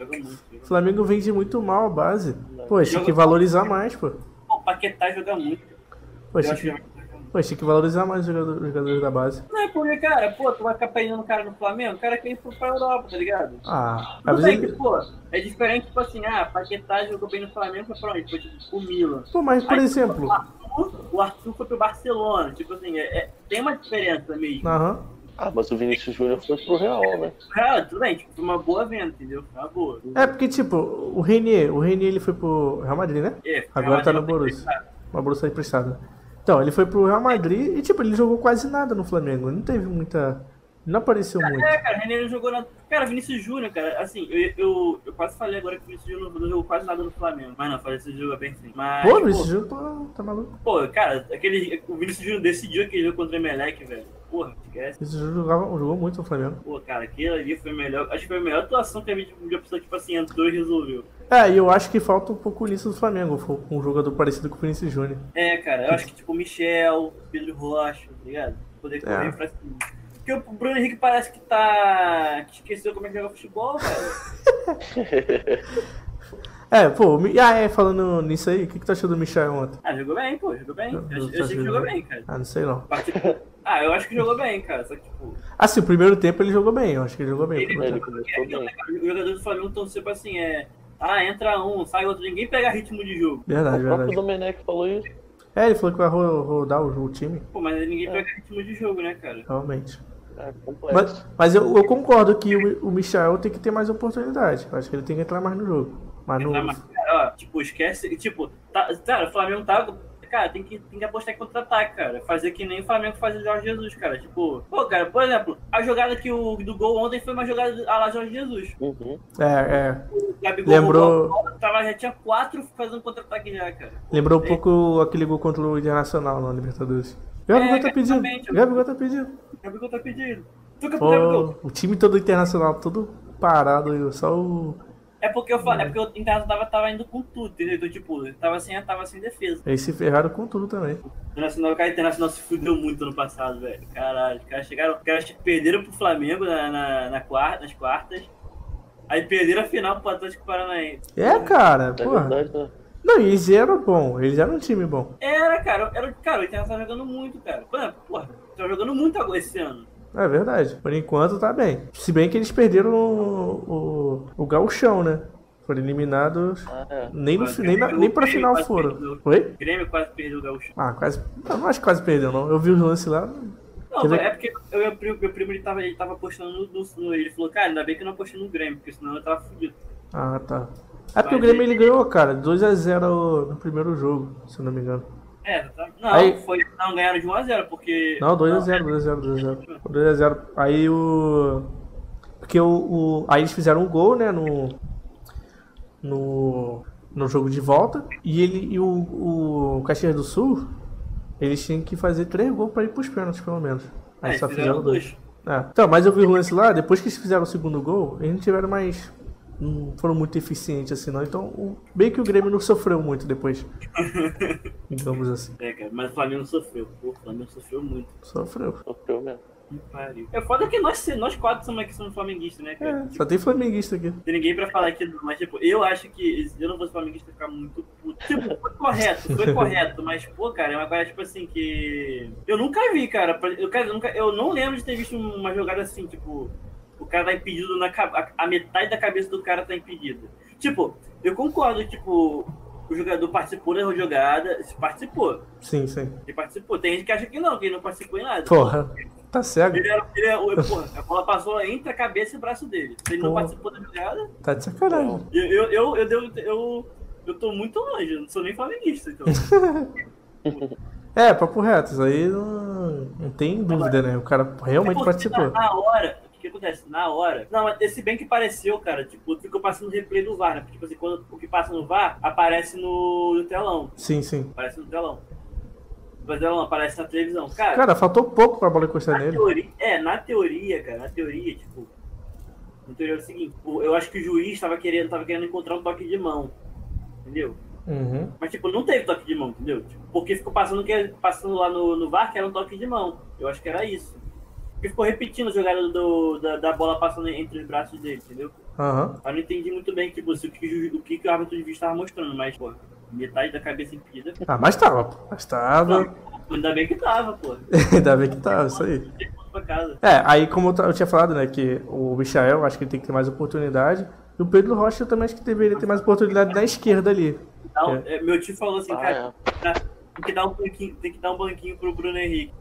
O Flamengo vende muito mal a base. Pô, tinha que valorizar mais, pô. Pô, o Paquetá joga muito. Pô, tinha que, que- pô, tinha que valorizar mais os jogadores, os jogadores da base. Não é porque, cara, pô, tu vai ficar perdendo o cara no Flamengo, o cara quer ir pro- pra Europa, tá ligado? Ah, Tudo bem que, pô, é diferente, tipo assim, ah, Paquetá jogou bem no Flamengo, foi pra onde? Foi tipo o Milan. Pô, mas por Aí, exemplo. Arthur, o Arthur foi pro Barcelona, tipo assim, é- é- tem uma diferença mesmo. Aham. Ah, mas o Vinícius Júnior foi pro Real, né? Cara, tudo bem, tipo, foi uma boa venda, entendeu? Foi uma boa. É porque, tipo, o Renier, o Renier ele foi pro Real Madrid, né? É, Agora tá no Real Madrid, Borussia. Uma bolsa emprestada. Então, ele foi pro Real Madrid e, tipo, ele jogou quase nada no Flamengo. Não teve muita. Não apareceu muito. É, cara, o René não jogou na. Cara, Vinícius Júnior, cara, assim, eu, eu, eu quase falei agora que o Vinícius Júnior não jogou quase nada no Flamengo. Mas não, esse jogo é bem sim. Mas, Pô, pô, Luiz Júnior, pô, tá maluco. pô, cara, aquele, o Vinícius Júnior decidiu aquele jogo contra o Emelec, velho. Porra, esquece. Luiz Júnior jogava- jogou muito no Flamengo. Pô, cara, aquele ali foi melhor. Acho que foi a melhor atuação que a gente uma pessoa, tipo assim, entrou e resolveu. É, e eu acho que falta um pouco nisso do Flamengo. Um jogador parecido com o Vinícius Júnior. É, cara, eu acho que tipo o Michel, Pedro Rocha, tá ligado? Poder correr É. pra cima. Porque o Bruno Henrique parece que tá. que esqueceu como é que joga futebol, velho. [LAUGHS] É, pô, o ah, é, falando nisso aí, o que, que tu achou do Michel ontem? Ah, jogou bem, pô, jogou bem. Eu, eu tá achei que jogou bem, cara. Ah, não sei não. [LAUGHS] Ah, eu acho que jogou bem, cara. Só que, tipo, Assim, o primeiro tempo ele jogou bem, eu acho que ele jogou bem. o Ele- Ele começou bem. os jogadores do Flamengo estão sempre assim, é. Ah, entra um, sai outro, ninguém pega ritmo de jogo. Verdade, O próprio verdade. Domenech falou isso. É, ele falou que vai ro- rodar o, o time, Pô, mas É. ninguém pega ritmo de jogo, né, cara? realmente. É complexo. Mas, mas eu, eu concordo que o, o Michel tem que ter mais oportunidade. Eu acho que ele tem que entrar mais no jogo. Mas no. Tá, mas, cara, ó, tipo, esquece. Tipo, tá, cara, o Flamengo tá. Cara, tem que, tem que apostar em contra-ataque, cara. Fazer que nem o Flamengo faz o Jorge Jesus, cara. Tipo, pô, cara, por exemplo, a jogada que o do gol ontem foi uma jogada a lá Jorge Jesus. Uhum. É, é. O Gabigol Lembrou- tava, já tinha quatro fazendo contra-ataque já, cara. Lembrou um pouco aquele gol contra o Internacional na Libertadores. Gabigol É, tá pedindo. exatamente. Gabigol tá pedindo. O Gabigol tá pedindo. Fica pro Gabigol. O time todo internacional, todo parado, e só o. É porque eu falo, é porque o Internacional tava, tava indo com tudo, entendeu? Então, tipo, tava sem, tava sem defesa. Eles se ferraram com tudo também. O Internacional, cara, o Internacional se fudeu muito ano passado, velho. Caralho, os caras chegaram, os caras perderam pro Flamengo na, na, na quarta, nas quartas. Aí perderam a final pro Atlético Paranaense. É, cara, É porra. verdade, né? Não, e eles eram bom, eles eram um time bom. Era, cara, era, cara, o Internacional tava jogando muito, cara. Por exemplo, porra, tava jogando muito agora esse ano. É verdade. Por enquanto tá bem. Se bem que eles perderam o, o, o gauchão, né? Foram eliminados. Ah, é. Nem, no, nem, na- nem pra final foram. perdeu. Oi? O Grêmio quase perdeu o Gaúcho. Ah, quase. Não, não acho que quase perdeu, não. Eu vi os lances lá. Não, Quer é porque eu, meu, primo, meu primo ele tava, ele tava apostando no, no, no- Ele falou, cara, ainda bem que eu não apostei no Grêmio, porque senão eu tava fudido. Ah, tá. É porque o Grêmio ele ganhou, cara, 2x0 no primeiro jogo, se eu não me engano. É, tá. Não, Aí- foi. Não, ganharam de 1x0, porque. Não, 2x0, 2x0, 2x0. 2x0. Aí o. Porque o, o. Aí eles fizeram um gol, né, no. No. No jogo de volta. E ele e o, o Caxias do Sul. Eles tinham que fazer três gols pra ir pros pênaltis, pelo menos. Aí É, só fizeram fizeram dois. É. Então, mas eu vi o lance lá, depois que eles fizeram o segundo gol, eles não tiveram mais. Não foram muito eficientes assim, não. Então, o, bem que o Grêmio não sofreu muito depois. [LAUGHS] Digamos assim. É, cara, mas o Flamengo sofreu. Pô, o Flamengo sofreu muito. Sofreu. Sofreu mesmo. Que pariu. É foda que nós, nós quatro somos aqui somos flamenguistas, né, cara? É, só tem flamenguista aqui. Tem ninguém pra falar aqui, mas tipo, eu acho que se eu não fosse flamenguista, ficar muito puto. Tipo, foi correto, foi [LAUGHS] correto, mas, pô, cara, é uma coisa, tipo assim, que. Eu nunca vi, cara. Eu, cara, eu, nunca, eu não lembro de ter visto uma jogada assim, tipo, o cara tá impedido na a, metade da cabeça do cara tá impedida. Tipo, eu concordo, tipo, o jogador participou da jogada, se participou. Sim, sim. Ele participou. Tem gente que acha que não, que ele não participou em nada. Porra, tá cego? Ele era, ele era, porra, a bola passou entre a cabeça e o braço dele. Se ele não Porra. participou da jogada, Tá de sacanagem. eu, eu, eu, eu, devo- eu, eu tô muito longe, eu não sou nem flamenguista, então. [LAUGHS] É, papo reto, isso aí não, não tem dúvida, né? O cara realmente participou. Na, hora, que acontece? Na hora. Não, mas se bem que pareceu, cara, tipo, ficou passando replay do VAR, né? Porque, tipo assim, quando o que passa no VAR aparece no, no telão. Sim, sim. Aparece no telão. No telão, aparece na televisão. Cara, Cara, faltou pouco pra bola encostar na nele. teoria, é, na teoria, cara, na teoria, tipo. Na teoria é o seguinte, eu acho que o juiz tava querendo, tava querendo encontrar um toque de mão. Entendeu? Uhum. Mas, tipo, não teve toque de mão, entendeu? Tipo, porque ficou passando, que, passando lá no, no VAR que era um toque de mão. Eu acho que era isso. Porque ficou repetindo a jogada do, da, da bola passando entre os braços dele, entendeu? Aham. Eu não entendi muito bem tipo, se o, que, o que o árbitro de vista estava mostrando, mas, pô, metade da cabeça impedida. Ah, mas tava, pô. Mas tava. Ainda bem que tava, pô. [LAUGHS] Ainda bem que tava, isso aí. É, aí como eu eu tinha falado, né, que o Michael, acho que ele tem que ter mais oportunidade. E o Pedro Rocha eu também acho que deveria ter mais oportunidade na esquerda ali. Então, é, meu tio falou assim, Ah, cara, é. tem que dar um banquinho, tem que dar um banquinho pro Bruno Henrique.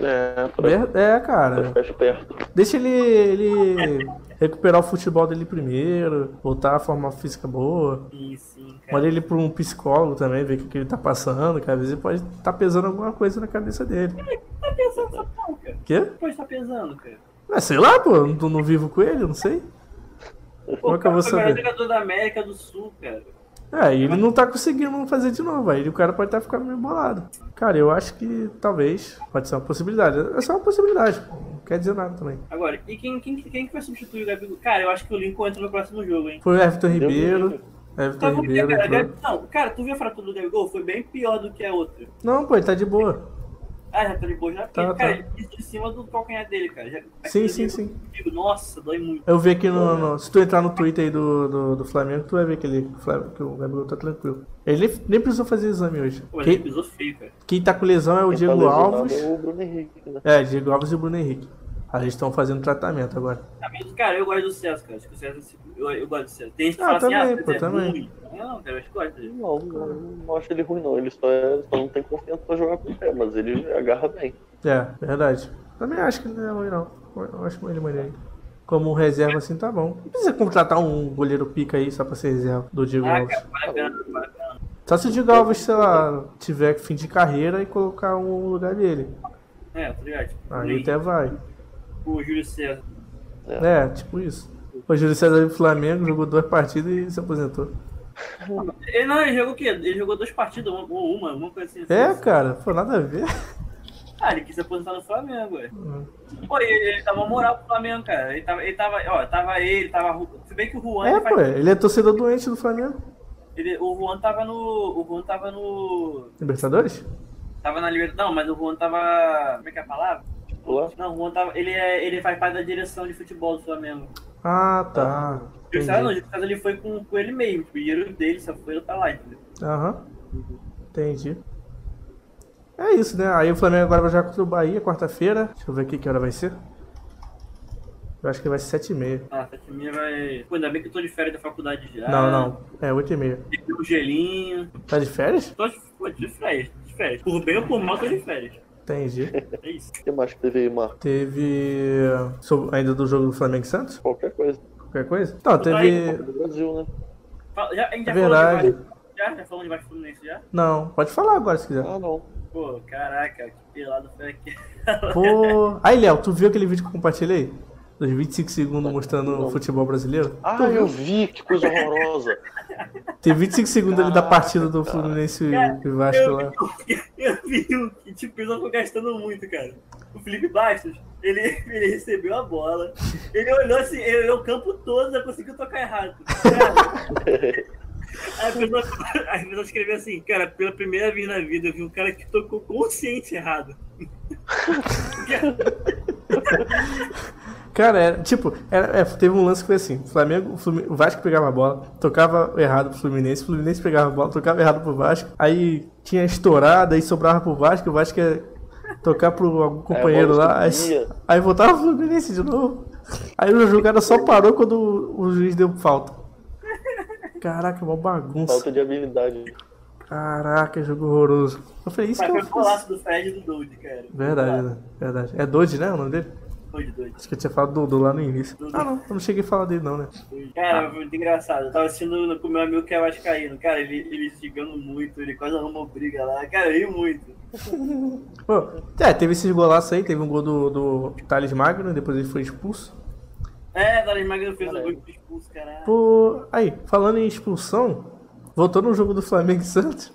É, pra Ver- É, cara. ficar. Deixa ele, ele recuperar o futebol dele primeiro, voltar a formar física boa. Sim, sim, cara. Manda ele pra um psicólogo também, ver o que, ele tá passando, que às vezes pode estar pesando alguma coisa na cabeça dele. Tá pesando essa porra, cara. Quê? Pode tá pesando, cara. Ah, sei lá, pô, eu não, não vivo com ele, não sei. Como é que eu vou Pô, o melhor saber? jogador da América do Sul, cara. É, e ele não tá conseguindo fazer de novo, aí o cara pode estar ficando meio bolado. Cara, eu acho que talvez pode ser uma possibilidade. É só uma possibilidade, pô, não quer dizer nada também. Agora, e quem, quem, quem que vai substituir o Gabigol? Cara, eu acho que o Lincoln entra no próximo jogo, hein? Foi o Everton Ribeiro. Everton quê, Ribeiro. cara? entrou. Gabi- Não, cara, tu viu a fratura do Gabigol? Foi bem pior do que a outra. Não, pô, ele tá de boa. Ah, já tá de boa já. Porque, Tá, cara, tá. ele pisou em cima do calcanhar dele, cara. Já, Sim, sim, sim. digo, Nossa, dói muito. Eu vi aqui no, no- Se tu entrar no Twitter aí do, do, do Flamengo, tu vai ver que, ele, que o Gabriel tá tranquilo. Ele nem, nem precisou fazer exame hoje. Pô, ele Quem, pisou feio, cara. quem tá com lesão é o Quem tá Diego lesionado Alves. É o Bruno Henrique, né? É, Diego Alves e o Bruno Henrique. Aí eles estão fazendo tratamento agora. Cara, eu gosto do César, cara. Acho que o César, eu, eu gosto do César. Tem gente que Ah, fala assim, também, ah, pô, César é também. ruim. Não, cara, eu acho que gosto dele. Não, não, não acho ele ruim, não. Ele só, é, só não tem confiança pra jogar com o pé, mas ele agarra bem. É, verdade. Também acho que não é ruim, não. Eu acho ele maneiro. Como reserva assim, tá bom. Não precisa contratar um goleiro pica aí só pra ser reserva do Diego Ah, Alves. cara, vale a pena, vale a pena. Só se o Diego Alves, sei lá, tiver fim de carreira e colocar um lugar dele. É, ligado? Tipo, Aí até vai. O Júlio César. É, tipo isso. O Júlio César veio pro Flamengo, jogou duas partidas e se aposentou. Ele não, ele jogou o quê? Ele jogou duas partidas, uma, ou uma, uma coisa assim. É, cara, pô, nada a ver. Ah, ele quis se aposentar no Flamengo, ué. Uhum. Pô, ele, ele tava moral pro Flamengo, cara. Ele tava, ele tava, ó, tava ele, tava. Se bem que o Juan. É, ele pô, faz- ele é torcedor doente do Flamengo. ele- o Juan tava no. O Juan tava no. Libertadores? Tava na Libertadores. Não, mas o Juan tava. Como é que é a palavra? Titular? Não, o Juan tava. Ele, é, ele faz parte da direção de futebol do Flamengo. Ah, tá. César não, o Entendi. Júlio César ele foi com, com ele mesmo. O dinheiro dele só foi pra lá, entendeu? Aham. Entendi. É isso, né? Aí o Flamengo agora vai jogar contra o Bahia, quarta-feira. Deixa eu ver aqui que hora vai ser. Eu acho que vai ser sete e meia. Ah, sete e meia vai. Pô, ainda bem que eu tô de férias da faculdade já. Não, não. É oito e meia. Tem um gelinho. Tá de férias? Tô de, pô, de férias, de férias. Por bem ou por mal, tô de férias. Entendi. É. O que mais que teve aí, Marco? Teve. sobre- Ainda do jogo do Flamengo e Santos? Qualquer coisa. Qualquer coisa? Não, teve. Do Brasil, né? Fala- Já, a gente já É verdade. falou de Vasco- já? Já falou de Vasco Fluminense já? Não, pode falar agora se quiser. Ah, não. Pô, caraca, que pelado foi aqui. Pô. Aí, Léo, tu viu aquele vídeo que eu compartilhei? Dos 25 segundos mostrando o futebol brasileiro? Ah, Tu eu viu? vi, que coisa horrorosa. Tem 25 segundos ali da partida do Fluminense e e Vasco Eu, lá. eu vi o que tipo, eles estão gastando muito, cara. O Felipe Bastos, ele, ele recebeu a bola, ele olhou assim, ele olhou o campo todo, já conseguiu tocar errado. Cara, Aí a pessoa, a pessoa escreveu assim, cara, pela primeira vez na vida eu vi um cara que tocou consciente errado. [LAUGHS] [LAUGHS] Cara, era, tipo, era- é, teve um lance que foi assim: o Flamengo, o, Flumi- o Vasco pegava a bola, tocava errado pro Fluminense, o Fluminense pegava a bola, tocava errado pro Vasco, aí tinha estourada, aí sobrava pro Vasco, o Vasco ia tocar pro algum companheiro bola lá, aí, aí voltava pro Fluminense de novo. Aí o jogada só parou quando o, o juiz deu falta. Caraca, uma bagunça. Falta de habilidade. Caraca, jogo horroroso. Eu falei, isso Mas que foi eu o faço. golaço do Fred e do Doide, cara. Verdade, né? Verdade. É Dodge, né? O nome dele? Doide. Acho que eu tinha falado do, do lá no início. Ah, não, eu não cheguei a falar dele, não, né? Cara, foi muito engraçado. Eu tava assistindo com meu amigo que é vascaíno. Cara, ele, ele xingando muito, ele quase arrumou briga lá. Cara, eu ri muito. Pô, é, teve esses golaços aí, teve um gol do, do Thales Magno, depois ele foi expulso. É, Thales Magno fez o gol expulso, caralho. Pô, aí, falando em expulsão, voltou no jogo do Flamengo e Santos.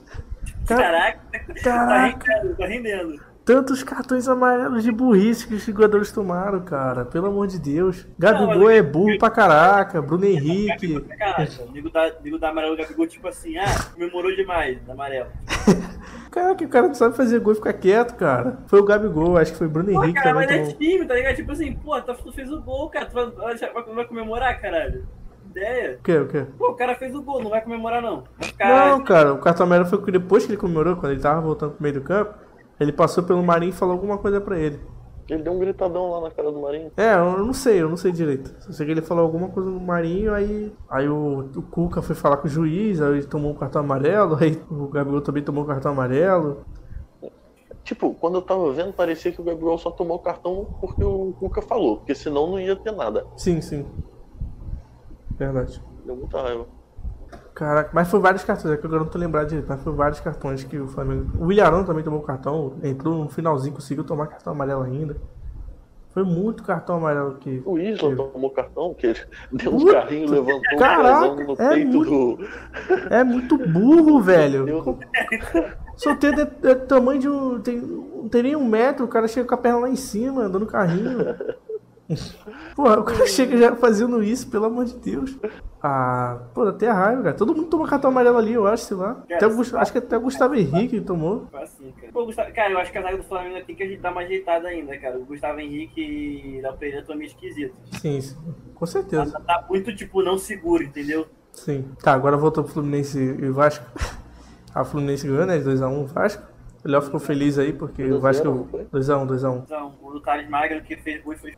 Cara, Caraca, tá Caraca. rendendo, tá rendendo. Tantos cartões amarelos de burrice que os jogadores tomaram, cara. Pelo amor de Deus. Gabigol é burro pra caraca. Bruno Henrique. Caraca, o nego da, nego da amarelo Gabigol, tipo assim, ah, comemorou demais, da amarelo. [LAUGHS] Caraca, o cara não sabe fazer gol e ficar quieto, cara. Foi o Gabigol, acho que foi o Bruno Pô, Henrique cara, também. mas é tomou- time, tá ligado? Tipo assim, pô, tu fez o gol, cara. Tu vai, vai, vai comemorar, caralho? Ideia. O quê, o quê? Pô, o cara fez o gol, não vai comemorar, não. Vai ficar. Não, cara, o cartão amarelo foi que depois que ele comemorou, quando ele tava voltando pro meio do campo, ele passou pelo Marinho e falou alguma coisa pra ele. Ele deu um gritadão lá na cara do Marinho. É, eu não sei, eu não sei direito. Só sei que ele falou alguma coisa no Marinho, aí, aí o, o Cuca foi falar com o juiz, aí ele tomou um cartão amarelo, [LAUGHS] aí o Gabriel também tomou um cartão amarelo. Tipo, quando eu tava vendo, parecia que o Gabriel só tomou o cartão porque o Cuca falou, porque senão não ia ter nada. Sim, sim. Verdade. Deu muita raiva. Caraca, mas foi vários cartões, é que agora não tô lembrado direito, mas foi vários cartões que o Flamengo. O Ilharão também tomou cartão, entrou no finalzinho, conseguiu tomar cartão amarelo ainda. Foi muito cartão amarelo que. O Isla que- tomou cartão, que ele [LAUGHS] deu uns Puta, carrinhos, levantou caraca, um no é peito muito- do. É muito burro, [LAUGHS] velho. Deus. Só tem de tamanho de um. Tem, não tem nem um metro, o cara chega com a perna lá em cima, andando carrinho. [LAUGHS] [LAUGHS] Porra, o cara chega já fazendo isso, pelo amor de Deus. Ah, pô, dá até raiva, cara. Todo mundo toma cartão amarelo ali, eu acho, sei lá. Cara, Até o Gus- acho que até o Gustavo Henrique tomou. Assim, cara. Pô, Gustavo, cara, eu acho que a zaga do Flamengo tem que dar uma ajeitada ainda, cara. O Gustavo Henrique e Léo Pereira estão meio esquisitos. Sim, sim. Com certeza. Tá, tá muito, tipo, não seguro, entendeu? Sim. Tá, agora voltou pro Fluminense e Vasco. [LAUGHS] A Fluminense ganhou, né? 2x1 o Vasco. O Léo ficou feliz aí porque o 2 a 0, Vasco. não foi? 2x1, 2x1. Então, o do Thales Magno que fez gol e foi.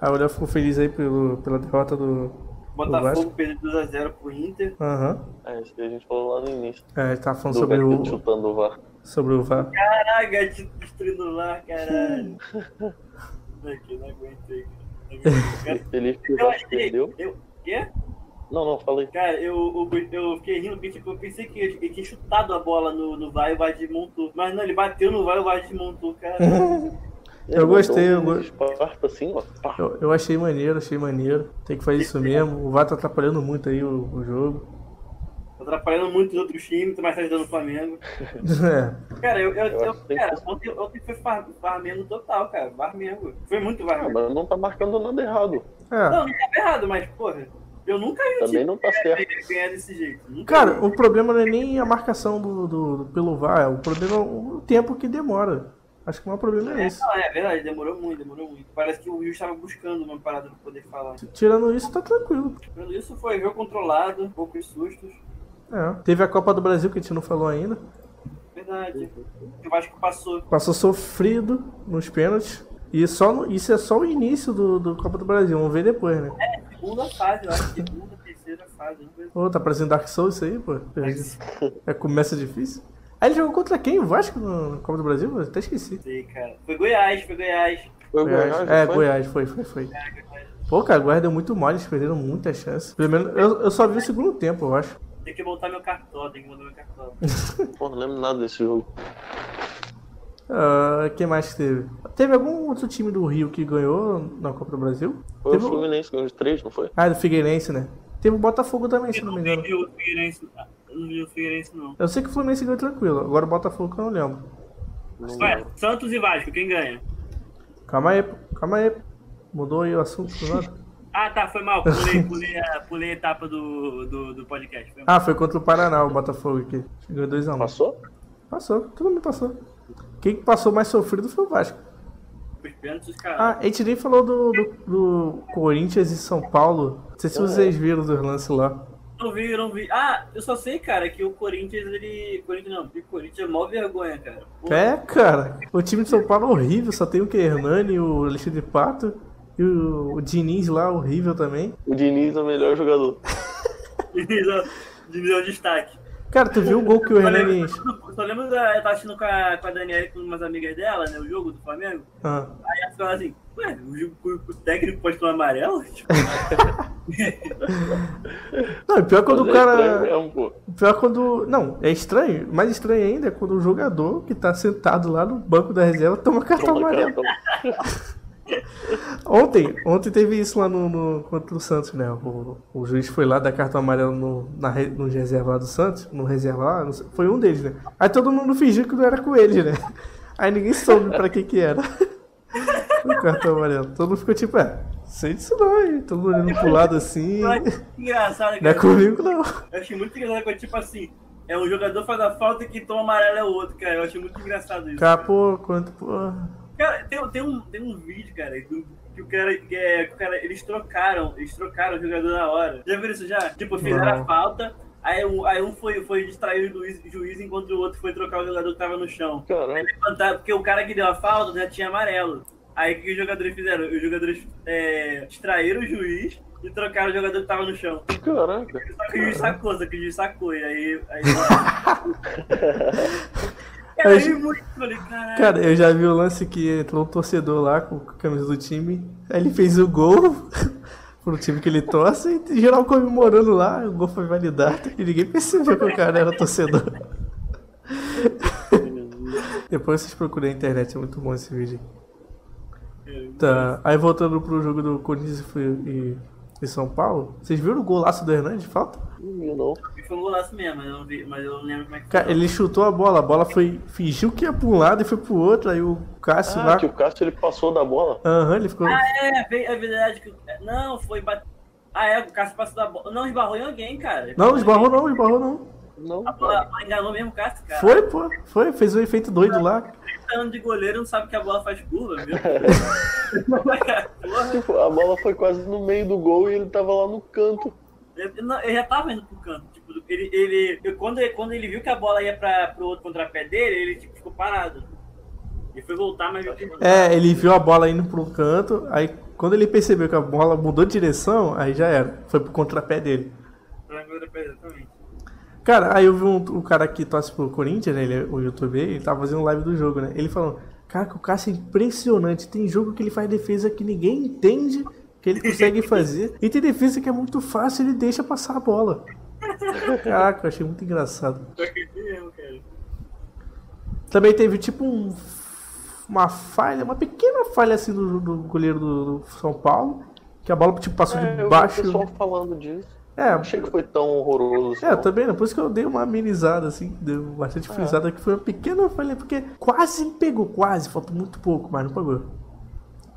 Aí [LAUGHS] o Léo ficou feliz aí pelo, pela derrota do. Botafogo perdeu 2x0 pro Inter. Aham. É, isso que a gente falou lá no início. É, a gente tava falando Do sobre o. chutando o VAR. Sobre o VAR. Caraca, te destruindo lá, caralho. Aqui, não aguentei. [LAUGHS] Não aguentei. Feliz que o Eu Vasco perdeu. Eu. Quê? Não, não, falei. Cara, eu, eu, eu fiquei rindo porque tipo, eu pensei que ele tinha chutado a bola no, no vai e o vai desmontou. Mas não, ele bateu no vai e o vai desmontou, cara. [LAUGHS] Eu gostei, eu botou go- Esparta assim, ó. Eu, eu achei maneiro, achei maneiro. Tem que fazer isso mesmo. O VAR tá atrapalhando muito aí o, o jogo. Tá atrapalhando muito os outros times, mas tá ajudando o Flamengo. [LAUGHS] É. Cara, eu, eu, Eu eu- cara, que- ontem, ontem foi Varmeno total, cara. Varmengo. Foi muito Ah, Varmengo. mas não tá marcando nada errado. É. Não, não tava errado, mas, porra, eu nunca vi o Também não tá certo. ganhar- desse jeito. Nunca Cara, vi. o problema não é nem a marcação do, do- do- pelo VAR, o problema é o tempo que demora. Acho que o maior problema é esse. Não, é verdade, demorou muito, demorou muito. Parece que o Will estava buscando uma parada pra poder falar. Tirando isso, tá tranquilo. Pelo isso foi jogo controlado, poucos sustos. É. Teve a Copa do Brasil que a gente não falou ainda. Verdade. O Vasco passou. Passou sofrido nos pênaltis. E só no- isso é só o início do, do Copa do Brasil. Vamos ver depois, né? Segunda fase, eu acho. Segunda, terceira fase. Ô, tá parecendo Dark Souls isso aí, pô. É, começa difícil. Aí ele jogou contra quem? O Vasco no Copa do Brasil? Eu até esqueci. sei, cara. Foi Goiás, foi Goiás. Foi Goiás. Goiás, É, foi? Goiás, foi, foi, foi. Pô, cara, o Goiás deu muito mole, eles perderam muita chance. Pelo menos eu, eu só vi o segundo tempo, eu acho. Tem que montar meu cartão, tem que montar meu cartão. [LAUGHS] Pô, não lembro nada desse jogo. Ah, quem mais que teve? Teve algum outro time do Rio que ganhou na Copa do Brasil? Foi Teve o Fluminense que ganhou de três, não foi? Ah, do Figueirense, né? Teve o Botafogo também, se Eu não não me engano. vi o Figueirense. Eu não vi o Figueirense, não. Eu sei que o Fluminense ganhou tranquilo, agora o Botafogo que eu não lembro. Não Ué, lembro. Santos e Vasco, quem ganha? Calma aí, calma aí. Mudou aí o assunto do nada. [LAUGHS] Ah, tá, foi mal. Pulei, pulei, a, pulei a etapa do, do, do podcast. Foi. Ah, foi contra o Paraná, o Botafogo aqui. Ganhou 2x1. Passou? Passou, todo mundo passou. Quem passou mais sofrido foi o Vasco. Os pênaltis, cara. Ah, a gente nem falou do, do, do Corinthians e São Paulo. Não sei se vocês viram os lances lá. Não vi, eu não vi. Ah, eu só sei, cara, que o Corinthians, ele. Corinthians não, o Corinthians é mó vergonha, cara. Pô, É, cara. O time de São Paulo é horrível, só tem o que? Hernani, o Alexandre Pato e o, o Diniz lá, horrível também. O Diniz é o melhor jogador. [LAUGHS] Diniz é Diniz é o destaque. Cara, tu viu o gol que o Só Hernani. lembro, só lembro da. Eu tava assistindo com a, com a Daniela e com umas amigas dela, né? O jogo do Flamengo. Ah, Aí ela falou assim, ué, o, jogo- o- o técnico pode tomar amarelo? Tipo, [LAUGHS] Não, pior quando o é estranho cara. mesmo, pô. Pior quando. Não, é estranho. Mais estranho ainda é quando o jogador que tá sentado lá no banco da reserva toma cartão Toma amarelo. cartão. [LAUGHS] Ontem, ontem teve isso lá no, no- contra o Santos, né? O, o juiz foi lá dar cartão amarelo no, na, no reserva lá do Santos, no reserva lá, não sei- foi um deles, né? Aí todo mundo fingiu que não era com eles, né? Aí ninguém soube pra que que era. [LAUGHS] o cartão amarelo. Todo mundo ficou tipo, é, sei disso não, hein? Todo mundo olhando pro lado assim. engraçado, Não é comigo não. Eu achei muito engraçado quando, tipo assim, é um jogador faz a falta e quem toma amarelo é o outro, cara. Eu achei muito engraçado isso. Cara, pô, quanto, porra. Cara, tem, tem, um, tem um vídeo, cara, do- que o cara, que é, que o cara. Eles trocaram, eles trocaram o jogador na hora. Já viram isso já? Tipo, fizeram Não. a falta, aí um, aí um foi, foi distrair o juiz, juiz enquanto o outro foi trocar o jogador que tava no chão. Levantar, porque o cara que deu a falta já tinha amarelo. Aí o que os jogadores fizeram? Os jogadores é, distraíram o juiz e trocaram o jogador que tava no chão. Caraca. Só que o juiz sacou, só que o juiz sacou. E aí. aí [LAUGHS] [LAUGHS] eu ri muito, falei, caralho. Cara, eu já vi o lance que entrou um torcedor lá com a camisa do time. Aí ele fez o gol [LAUGHS] pro time que ele torce e geral comemorando lá. O gol foi validado e ninguém percebeu que o cara era torcedor. [LAUGHS] Depois vocês procuram na internet, é muito bom esse vídeo. Tá, aí voltando pro jogo do Corinthians e, e, São Paulo, vocês viram o golaço do Hernandes de falta? Não, não. Foi um golaço mesmo, mas eu não, vi, mas eu não lembro como é que Cara, foi. ele chutou a bola, a bola foi. fingiu que ia pra um lado e foi pro outro, aí o Cássio Ah, lá. que o Cássio ele passou da bola. Aham, ele ficou. É, ve- é verdade que. Não, foi. Bate... Ah, é, o Cássio passou da bola. Não, esbarrou em alguém, cara. Não, esbarrou não, esbarrou não. Não, A bola enganou mesmo o Cássio, cara. Foi, pô, foi, fez um efeito doido lá. 30 anos de goleiro não sabe que a bola faz curva, meu. [LAUGHS] Tipo, a bola foi quase no meio do gol e ele tava lá no canto. eu, não, eu já tava indo pro canto. Ele, ele, quando, ele- quando ele viu que a bola ia pra, pro outro contrapé dele, ele tipo, ficou parado. Ele foi voltar, mas. É, ele viu a bola indo pro canto, aí quando ele percebeu que a bola mudou de direção, aí já era. Foi pro contrapé dele. Cara, aí eu vi um, um cara que torce pro Corinthians, né? Ele, é o youtuber, ele tava fazendo live do jogo, né? Ele falando, cara, que o Cássio é impressionante. Tem jogo que ele faz defesa que ninguém entende que ele consegue [LAUGHS] fazer. E tem defesa que é muito fácil, ele deixa passar a bola. Caraca, eu achei muito engraçado. Eu. Também teve tipo um, uma falha, uma pequena falha assim do, do goleiro do, do São Paulo. Que a bola tipo, passou É, eu de vi o baixo. pessoal falando disso. É, Não achei que foi tão horroroso assim. É, eu não. também, não. Por isso que eu dei uma amenizada, assim, deu bastante frisada, que foi uma pequena falha, porque quase pegou, quase, faltou muito pouco, mas não pegou.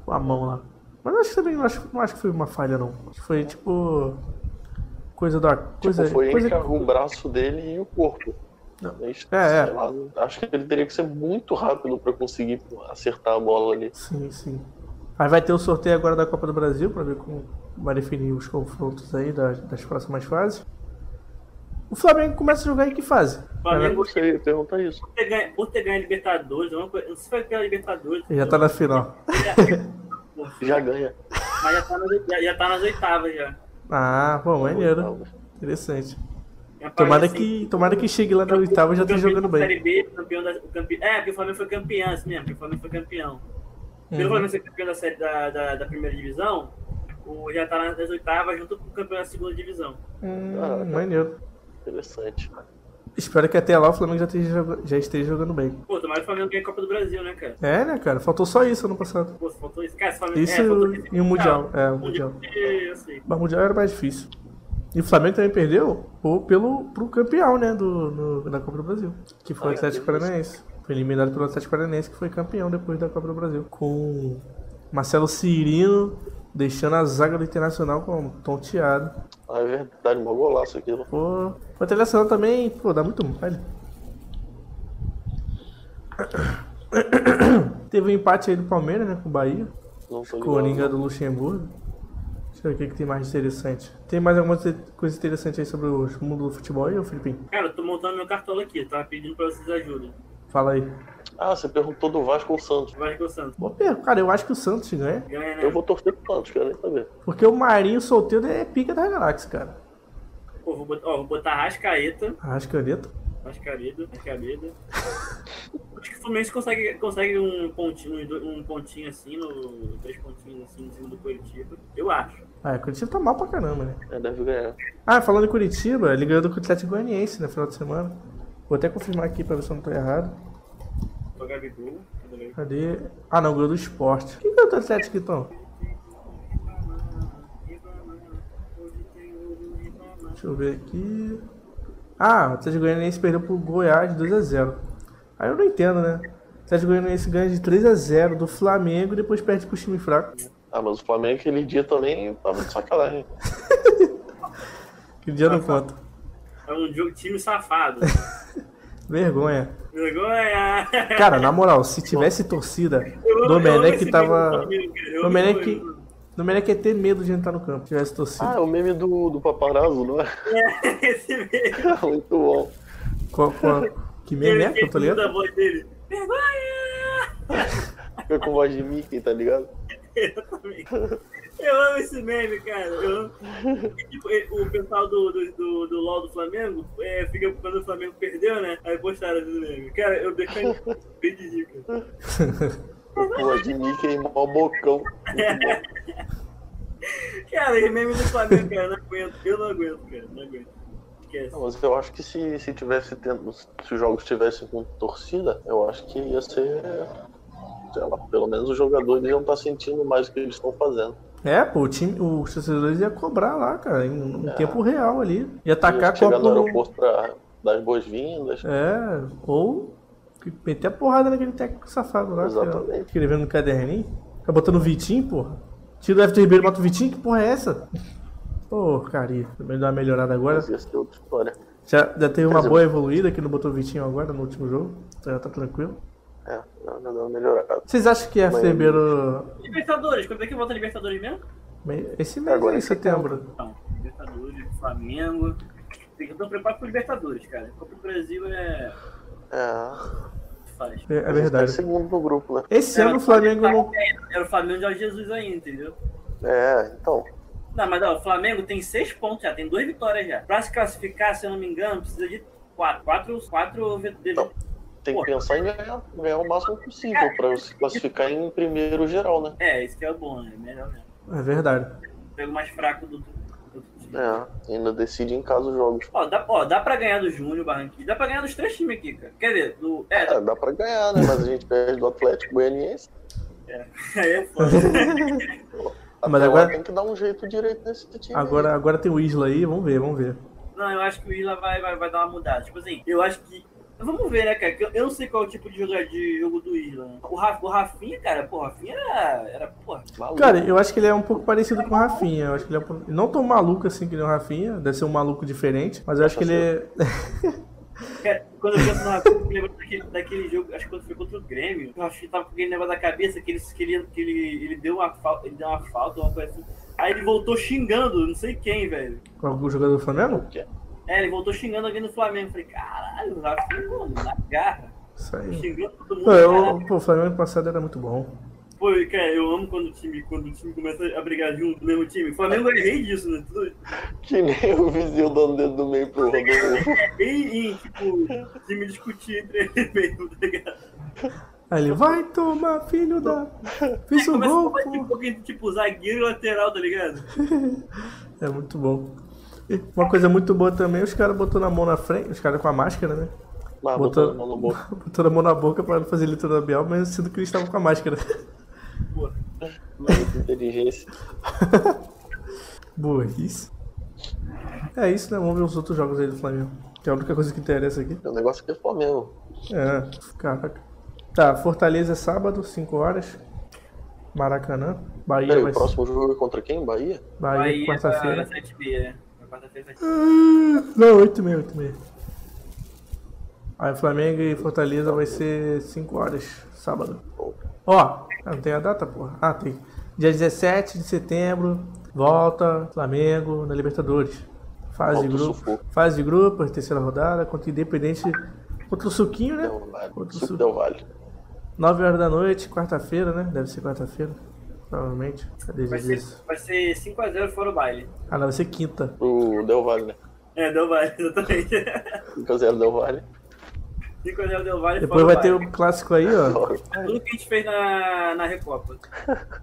Com a mão lá. Mas eu acho que também não acho, não acho que foi uma falha, não. Acho que foi tipo. Coisa da. Coisa, Tipo, foi coisa entre o braço dele e o corpo. Não. Mas, É, é. lá, acho que ele teria que ser muito rápido pra conseguir acertar a bola ali. Sim, sim. Aí vai ter o sorteio agora da Copa do Brasil, pra ver como vai definir os confrontos aí das, das próximas fases. O Flamengo começa a jogar em que fase? Flamengo, não sei, pergunta isso. por ter ganho, por ter ganho a Libertadores, alguma coisa- não sei se foi pela Libertadores. Ele já tá na final. [LAUGHS] Já ganha. Mas já tá, nas, já, já tá nas oitavas já. Ah, bom, maneiro. Interessante. Tomara que, tomara que chegue lá na oitava e já esteja campeão jogando bem. Série B, campeão da, o campe... É, porque o Flamengo foi campeão, assim mesmo, porque o Flamengo foi campeão. Pelo Uhum. Flamengo ser campeão da, série, da, da, da primeira divisão, o, já tá nas oitavas junto com o campeão da segunda divisão. Hum, maneiro. Interessante. Espero que até lá o Flamengo já esteja, joga- já esteja jogando bem. Pô, tomara que o Flamengo ganhe a Copa do Brasil, né, cara? É, né, cara? Faltou só isso ano passado. Pô, faltou isso. Cara, Flamengo... Isso é, e o Mundial. É, o Mundial. Sei. Mas o Mundial era mais difícil. E o Flamengo também perdeu pô, pelo, pro campeão, né, do, no- da Copa do Brasil. Que foi o Atlético. Paranaense. Foi eliminado pelo Atlético Paranaense, que foi campeão depois da Copa do Brasil. Com Marcelo Cirino deixando a zaga do Internacional com tonteado. Ah, é verdade, um golaço aquilo. Pô, o Internacional também, pô, dá muito mole. [COUGHS] Teve um empate aí do Palmeiras, né, com o Bahia. Não ligado. Coringa do Luxemburgo. Deixa eu ver o que, que tem mais interessante. Tem mais alguma coisa interessante aí sobre o mundo do futebol aí, ô Filipinho? Cara, eu tô montando meu cartola aqui, tava pedindo pra vocês ajudem. Fala aí. Ah, você perguntou do Vasco ou Santos. Vasco ou Santos. Boa pergunta. Cara, eu acho que o Santos ganha. Ganha, né? Eu vou torcer pro Santos, quero nem saber. Porque o Marinho solteiro é pica da galáxia, cara. Pô, vou botar, ó, vou botar Rascaeta. Rascaeta, Rascaeta. [LAUGHS] Acho que o Fluminense consegue, consegue um pontinho, um um pontinho assim, no, três pontinhos assim em cima do Curitiba. Eu acho. Ah, o Curitiba tá mal pra caramba, né? É, deve ganhar. Ah, falando em Curitiba, ele ganhou do Atlético Goianiense no final de semana. Vou até confirmar aqui pra ver se eu não tô errado. O Gabigol. cadê? Ah, não, ganhou do esporte. Quem ganhou do Atlético então? Deixa eu ver aqui. Ah, o Atlético Goianiense perdeu pro Goiás de 2x0. Aí eu não entendo, né? O Atlético Goianiense ganha de 3x0 do Flamengo e depois perde pro time fraco. Ah, mas o Flamengo aquele dia também tava de sacanagem. [LAUGHS] Que dia não conta. É um jogo time safado. [LAUGHS] Vergonha. Vergonha! Cara, na moral, se tivesse torcida, Eu eu Domenech tava. Eu Domenech. Domenech ia ter medo de entrar no campo, se tivesse torcida. Ah, é o meme do, do paparazzo, não é? [LAUGHS] Esse meme. [LAUGHS] Muito bom. Qual- qual- que meme é que eu tô lendo? a voz dele. Vergonha! Fica com voz de Mickey, tá ligado? [LAUGHS] Exatamente. Eu amo esse meme, cara. Eu tipo, o pessoal do, do, do, do LOL do Flamengo é, fica quando o Flamengo perdeu, né? Aí postaram esse meme. Cara, eu decano bem de voz de Mickey e mó bocão. Cara, esse meme do Flamengo, cara, eu não aguento. Eu não aguento, cara. Não aguento. Não, Mas eu acho que se, se tivesse tendo, se os jogos tivessem com torcida, eu acho que ia ser. Sei lá, pelo menos os jogadores iam estar sentindo mais o que eles estão fazendo. É, pô, o time, os torcedores iam cobrar lá, cara, em, em tempo real ali. Ia Ia atacar chegar no copo. aeroporto pra dar as boas-vindas. É, ou meter a porrada naquele técnico safado lá. Exatamente. Escrevendo no caderninho. Fica botando o Vitinho, porra. Tira o Everton Ribeiro e bota o Vitinho, que porra é essa? Pô, carinha, também dá uma melhorada agora. Ia. Já, já teve uma boa evoluída que não botou o Vitinho agora no último jogo. então Já tá tranquilo. É, já deu uma melhorada. Vocês acham que Mas- Ribeiro. Libertadores, quando é que volta a Libertadores mesmo? Esse mês Agora aí, em setembro. Não, Libertadores, Flamengo. Tem que estar preparado pro Libertadores, cara. Copa do Brasil é. É, Faz. É, é tá verdade. segundo no grupo, né? Esse ano o Flamengo não. Era o Flamengo de Jesus ainda, entendeu? É, então. Não, mas ó, o Flamengo tem seis pontos já, tem duas vitórias já. Pra se classificar, se eu não me engano, precisa de quatro. Quatro, quatro vi- Não. Tem que Pô. pensar em ganhar, ganhar o máximo possível pra se classificar em primeiro geral, né? É, isso que é o bom, né? Melhor mesmo. É verdade. Pega o mais fraco do, do, do time. É, ainda decide em casa os jogos. Ó, dá, ó, dá pra ganhar do Júnior, Barranquilla. Dá pra ganhar dos três times aqui, cara. Quer dizer, do. É, É, dá pra ganhar, né? Mas a gente perde do Atlético Goianiense. [LAUGHS] aí é foda. [LAUGHS] Mas agora- tem que dar um jeito direito nesse time. Agora, agora tem o Isla aí, vamos ver, vamos ver. Não, eu acho que o Isla vai, vai, vai dar uma mudada. Tipo assim, eu acho que. Vamos ver, né, cara? Eu, eu não sei qual é o tipo de, jogar, de jogo do Isla. né? O, Ra- o Rafinha, cara, pô, o Rafinha era. era porra. Maluco. Cara, eu acho que ele é um pouco parecido com o Rafinha. Eu acho que ele é um não tão maluco assim que nem o Rafinha, deve ser um maluco diferente, mas eu acho que ele é. [LAUGHS] Cara, quando eu penso no Rafinha, eu me lembro daquele, daquele jogo, acho que quando foi contra o Grêmio, o Rafinha tava com aquele negócio da cabeça que ele, que ele, que ele, ele deu uma falta, ele deu uma falta, uma coisa assim. Aí ele voltou xingando, não sei quem, velho. Algum jogador do Flamengo? É, ele voltou xingando alguém no Flamengo. Falei, caralho, o Rafinha, mano, na garra. Isso aí. Xingando todo mundo. Pô, caralho. eu, pô, o Flamengo passado era muito bom. Pô, cara, eu amo quando o time, quando o time começa a brigar junto, no mesmo time. O Flamengo é rei disso, né? Tudo, Que nem o vizinho dando dedo do meio pro Rodolfo. é rei em, tipo, time discutir entre eles mesmo, tá ligado? Aí ele, vai tomar, filho da. Fiz um Começa gol, a falar um pouquinho, tipo, zagueiro e lateral, tá ligado? [LAUGHS] É muito bom. Uma coisa muito boa também, os caras botou na mão na frente, os caras com a máscara, né? Mas Botou- botou a mão no boca. [LAUGHS] Botou a mão na boca pra não fazer letra labial, mas sendo que eles estavam com a máscara. Pô, Muita inteligência. [LAUGHS] Burrice. É isso, né? Vamos ver os outros jogos aí do Flamengo. Que é a única coisa que interessa aqui. O negócio aqui é Flamengo. É, caraca. Tá, Fortaleza é sábado, 5 horas. Maracanã. Bahia Peraí, vai o próximo jogo é contra quem? Bahia? Bahia, Bahia quarta-feira. pra 7h30, né? Pra Quarta-feira, 7h30. Ah, Não, 8 e meia, 8 e meia. Aí Flamengo e Fortaleza vai ser 5 horas, sábado. Ó, não tem a data, porra. Ah, tem. Dia 17 de setembro, volta Flamengo na Libertadores. Fase de grupo. Fase de grupo, terceira rodada, contra o Independente. Contra o Suquinho, né? Contra o Suco Suco. Del Valle. 9 horas da noite, quarta-feira, né? Deve ser quarta-feira. Provavelmente. Cadê Vai ser, vai ser 5x0 fora o baile. Ah, não, vai ser quinta. O Del Valle, né? É, deu baile, exatamente. 5x0 Del Valle. 5x0 deu baile Depois fora vai ter o baile. clássico aí, ó. Tudo que a gente fez na, na Recopa.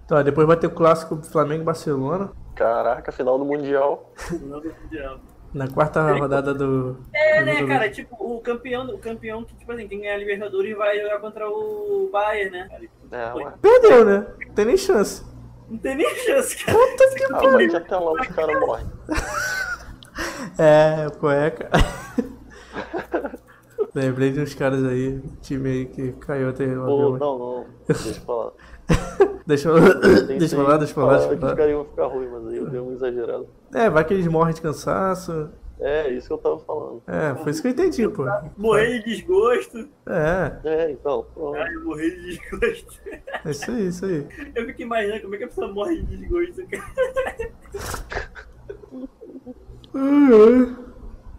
Então, depois vai ter o clássico Flamengo e Barcelona. Caraca, final do Mundial. Não do Mundial. Na quarta rodada do. É, do né, jogo. cara? Tipo, o campeão, o campeão que, tipo assim, quem ganhar a Libertadores vai jogar contra o Bayern, né? É, ué. Perdeu, né? Não tem nem chance. Não tem nem chance, cara. Puta que Ah, pariu. bate até lá, os caras morrem. [LAUGHS] É, cueca. [LAUGHS] Lembrei de uns caras aí, time aí que caiu até o Pô, avião. não, não. Deixa eu falar. [LAUGHS] Deixa eu. Deixa eu falar, deixa eu falar, deixa eu que Os caras iam ficar ruim, mas aí eu dei uma exagerada. É, vai que eles morrem de cansaço. É, isso que eu tava falando. É, foi isso que eu entendi, pô. Morrer de desgosto. É, É, então, pronto. Ai, morrer de desgosto. é isso aí, isso aí. Eu fico imaginando como é que a pessoa morre de desgosto, cara.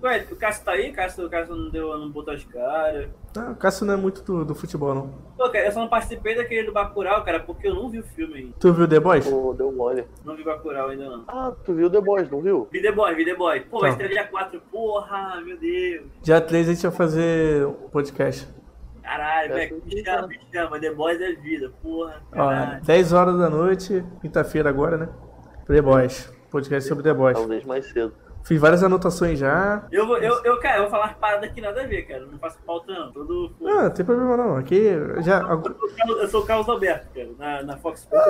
Ué, o Cássio tá aí? O Cássio, o Cássio não, deu, não botou as caras. Ah, o Cássio não é muito do, do futebol, não. Pô, cara, eu só não participei daquele do Bacurau, cara, porque eu não vi o filme ainda. Tu viu The Boys? Pô, deu mole. Não vi Bacurau ainda não. Ah, tu viu The Boys, não viu? Vi The Boy, vi The Boy. Pô, vai Tá. estrear dia 4. Porra, meu Deus. Dia 3 a gente vai fazer um podcast. Caralho, velho, me chama, me chama. The Boys é vida, porra. Ó, Caralho. 10 horas da noite, quinta-feira agora, né? The Boys. Podcast sobre The Boys. Talvez mais cedo. Fiz várias anotações já. Eu, vou- eu, eu, cara, eu vou falar umas paradas que nada a ver, cara. Não faço pauta, não. Todo. Ah, não tem problema não. Aqui já. Eu sou o Carlos- Eu sou o Carlos Alberto, cara, na, na Fox Sports.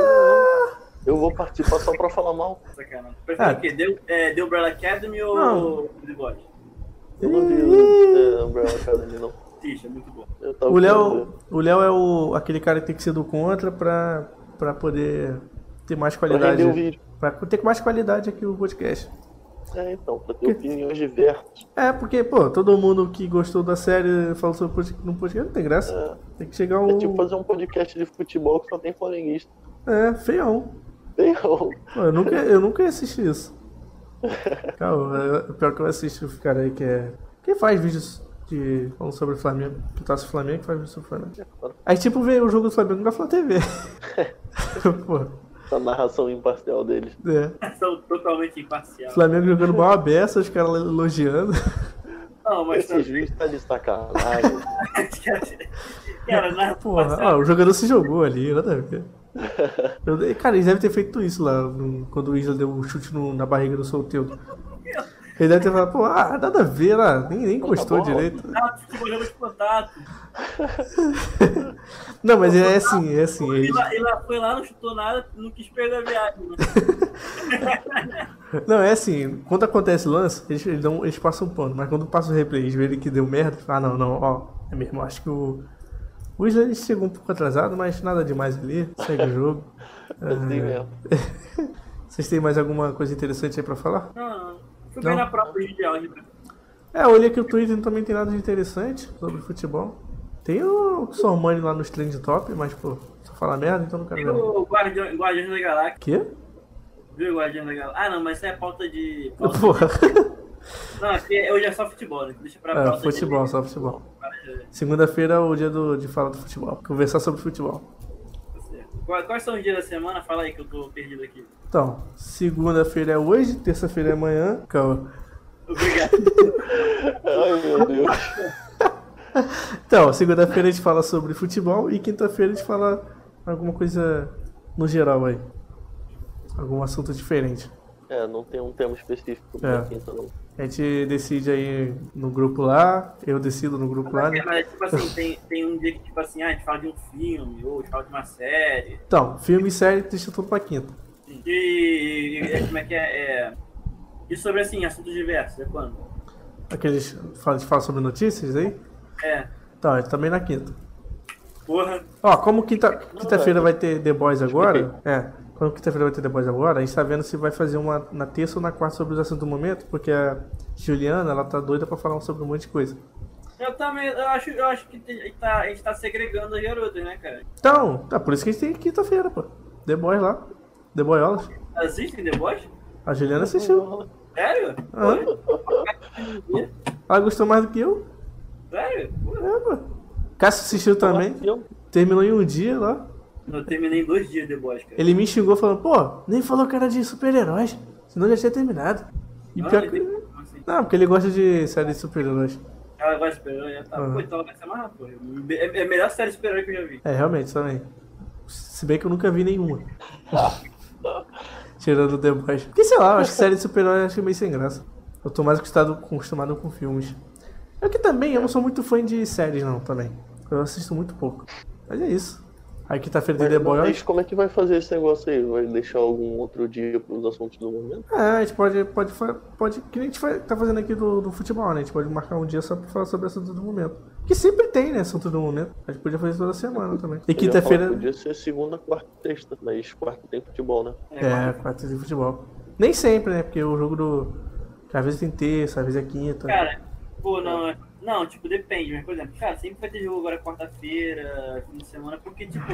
Eu vou participar só pra falar mal. Sacanagem. Prefere Ah. o quê? Deu, é, The Umbrella Academy ou Não. The Boys? Eu não vi o é, Umbrella Academy, não. Assista, é muito bom. O Léo, o Léo é o, aquele cara que tem que ser do contra pra, pra poder ter mais. Pra qualidade. vídeo. Pra ter mais qualidade aqui o podcast. É, então, pra ter opiniões diversas. É, porque, pô, todo mundo que gostou da série falou sobre podcast, no podcast não tem graça. É, Tem que chegar é um. tipo fazer um podcast de futebol que só tem flamenguista. É, feião. Tem Pô, eu, nunca, eu nunca ia assistir isso. Calma, é- pior que eu assisto esse cara aí que é. Quem faz vídeos de. falando sobre o Flamengo. Que torce o Flamengo que faz vídeo sobre o Flamengo. Aí tipo vê o jogo do Flamengo na Flá TV. [LAUGHS] Pô, a narração imparcial deles. é. São totalmente imparcial. Flamengo jogando mal a beça, os caras elogiando. Não, mas. Esse juiz tá de sacanagem. [LAUGHS] Cara, na Porra, ó, o jogador se jogou ali, nada a ver. Cara, eles devem ter feito isso lá, no- quando o Isla deu um chute no- na barriga do solteiro. Ele deve ter falado, pô, ah, nada a ver lá, nem, nem encostou bom. direito. Ah. [LAUGHS] Não, mas é assim, é assim. Ele ele foi lá, não chutou nada, não quis perder a viagem. Né? [LAUGHS] não, é assim, quando acontece o lance, eles, eles, dão, eles passam um pano, mas quando passa o replay, eles verem que deu merda, ah, não, não, ó, é mesmo, acho que o. O Isla ele chegou um pouco atrasado, mas nada demais ali, segue o jogo. [LAUGHS] Mesmo. Vocês têm mais alguma coisa interessante aí pra falar? Não, não. Fui bem na prova de álgebra. É, eu olhei que o Twitter não também tem nada de interessante sobre futebol. Tem o Sormani lá nos trend top, mas, pô, só fala merda, então não quero Tem ver. não. o Guardião, Guardiões da Galáxia. Quê? Viu o Guardiões da Galáxia? Ah, não, mas isso é pauta de. pauta- Porra. [LAUGHS] Não, aqui hoje é só futebol, né? Deixa pra É, futebol, de... só futebol. de- Segunda-feira é o dia do, de falar do futebol. Conversar sobre futebol. Quais são os dias da semana? Fala aí que eu tô perdido aqui. Então, segunda-feira é hoje, terça-feira é amanhã. Calma. Obrigado. [LAUGHS] Ai, meu Deus. Então, segunda-feira a gente fala sobre futebol e quinta-feira a gente fala alguma coisa no geral aí. Algum assunto diferente. É, não tem um tema específico É. pra quinta, não. A gente decide aí no grupo lá, eu decido no grupo lá, né? Mas, tipo assim, tem, tem um dia que, tipo assim, ah, a gente fala de um filme, ou a gente fala de uma série. Então, filme e série deixa tudo pra quinta. E, e como é que é? é... E sobre, assim, assuntos diversos, é quando? Aqueles fala, fala sobre notícias aí? É, Então, é também na quinta. porra, Ó, como quinta- quinta-feira é. vai ter The Boys agora, é, como quinta-feira vai ter The Boys agora, a gente tá vendo se vai fazer uma na terça ou na quarta sobre os assuntos do momento, porque a Juliana, ela tá doida pra falar sobre um monte de coisa. eu também, eu acho, eu acho que tem- a gente tá, a gente tá segregando as garotas, né, cara? Então, tá, por isso que a gente tem quinta-feira, pô. The Boys lá. The Boyolas. Assistem The Boys? A Juliana assistiu. Sério? Aham. Ela gostou mais do que eu. Sério? É, pô. Cássio assistiu também. Terminou em um dia lá. Eu terminei em dois dias The Boys, cara. Ele me xingou falando, pô, nem falou que era de super-heróis. Senão já tinha terminado. E Ah, pior que. tem- assim? Não, porque ele gosta de série de super-heróis. Ela vai esperando, já tá. Pô, então ela vai se amarrar, pô. É, é a melhor série super que eu já vi. É, realmente, também. Se bem que eu nunca vi nenhuma. Tirando o The Boys. Porque sei lá, eu acho que série de super-herói eu acho meio sem graça. Eu tô mais acostumado, acostumado com filmes. É que também eu não sou muito fã de séries, não, também. Eu assisto muito pouco. Mas é isso. Aí quinta-feira tem The Mas, mas como é que vai fazer esse negócio aí? Vai deixar algum outro dia pros assuntos do momento? É, a gente pode, pode, pode que nem a gente tá fazendo aqui do, do futebol, né? A gente pode marcar um dia só pra falar sobre assunto do momento. Que sempre tem, né? Assunto do momento. A gente podia fazer toda semana também. E quinta-feira. Podia ser segunda, quarta e sexta, mas quarta tem futebol, né? É, quarta de futebol. Nem sempre, né? Porque o jogo do. Que às vezes tem terça, às vezes é quinta. Cara, pô, não, é- não, tipo, depende, mas, por exemplo, cara, sempre vai ter jogo agora quarta-feira, fim de semana, porque, tipo,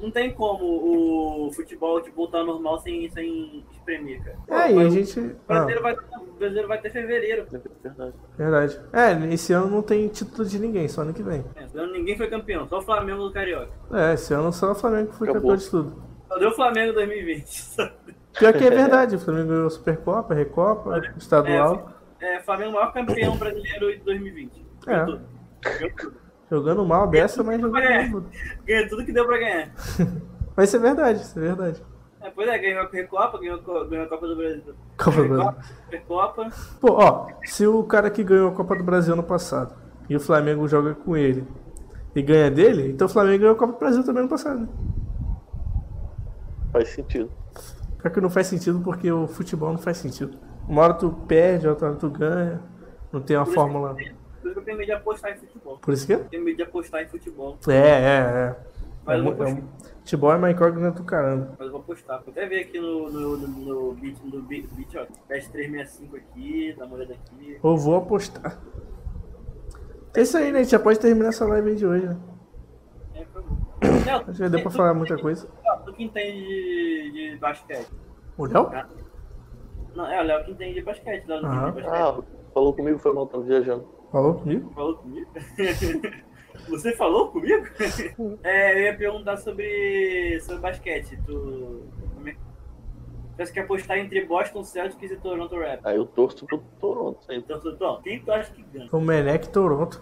não tem como o futebol tipo, voltar ao normal sem, sem espremer, cara. É, e a gente. O Ah, brasileiro, vai, o brasileiro vai ter fevereiro. É verdade. verdade. É, esse ano não tem título de ninguém, só ano que vem. É, esse ano ninguém foi campeão, só o Flamengo do Carioca. É, esse ano só o Flamengo que foi Acabou. campeão de tudo. Só deu o Flamengo em 2020. [LAUGHS] Pior que é verdade, o Flamengo ganhou Supercopa, Recopa, Estadual. É, Flamengo o maior campeão brasileiro de 2020. Ganhou É. tudo. Ganhou tudo. Jogando mal dessa, mas jogando É. tudo. Ganhou tudo que deu pra ganhar. [LAUGHS] Mas isso é verdade, isso é verdade. É, pois é, ganhou a Recopa, ganhou, ganhou a Copa do Brasil. Copa do Recopa, Brasil. Supercopa. Pô, ó, se o cara que ganhou a Copa do Brasil ano passado e o Flamengo joga com ele e ganha dele, então o Flamengo ganhou a Copa do Brasil também ano passado. né? Faz sentido. Pior que não faz sentido porque o futebol não faz sentido. Uma hora tu perde, outra hora tu ganha. Não tem uma Por fórmula. eu isso que eu tenho medo de apostar em futebol. Por isso que? Eu tenho medo de apostar em futebol. É, é, é. Mas É eu vou é futebol é uma incógnita do caramba. Mas eu vou postar. Vou até ver aqui no, no, no, no beat, no beat, beat, ó. Teste 365 aqui, dá uma olhada aqui. Ou vou apostar. É isso aí, né? A gente já pode terminar essa live aí de hoje, né? É, foi bom. [COUGHS] Léo, Acho que deu pra falar muita coisa. Tu que entende de, de basquete. O Léo? Não, é o Léo que entende de basquete. Léo não entende de basquete. Ah, falou comigo, foi mal, tava viajando. Falou comigo? Falou comigo? [LAUGHS] Você falou comigo? [LAUGHS] é, eu ia perguntar sobre, sobre basquete. Tu. como é- Você quer apostar entre Boston Celtics e Toronto Raptors? Aí eu torço pro Toronto sempre. Então, então, quem tu acha que ganha? O Menec Toronto.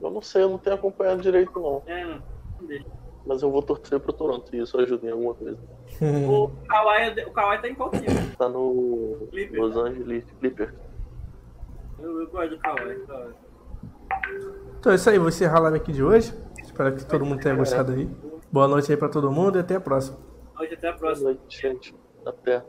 Eu não sei, eu não tenho acompanhado direito não. É, não, não deixa. Mas eu vou torcer pro Toronto e isso ajuda em alguma coisa. [LAUGHS] O Kawhi, o Kawhi tá em qual time? Tá no Clippers. Los Angeles Clippers. Eu, eu gosto do Kawhi. Kawhi. Então é isso aí, vou encerrar a live aqui de hoje. Espero que todo mundo tenha gostado aí. Boa noite aí pra todo mundo e até a próxima. Hoje até a Boa próxima. noite, gente. Até.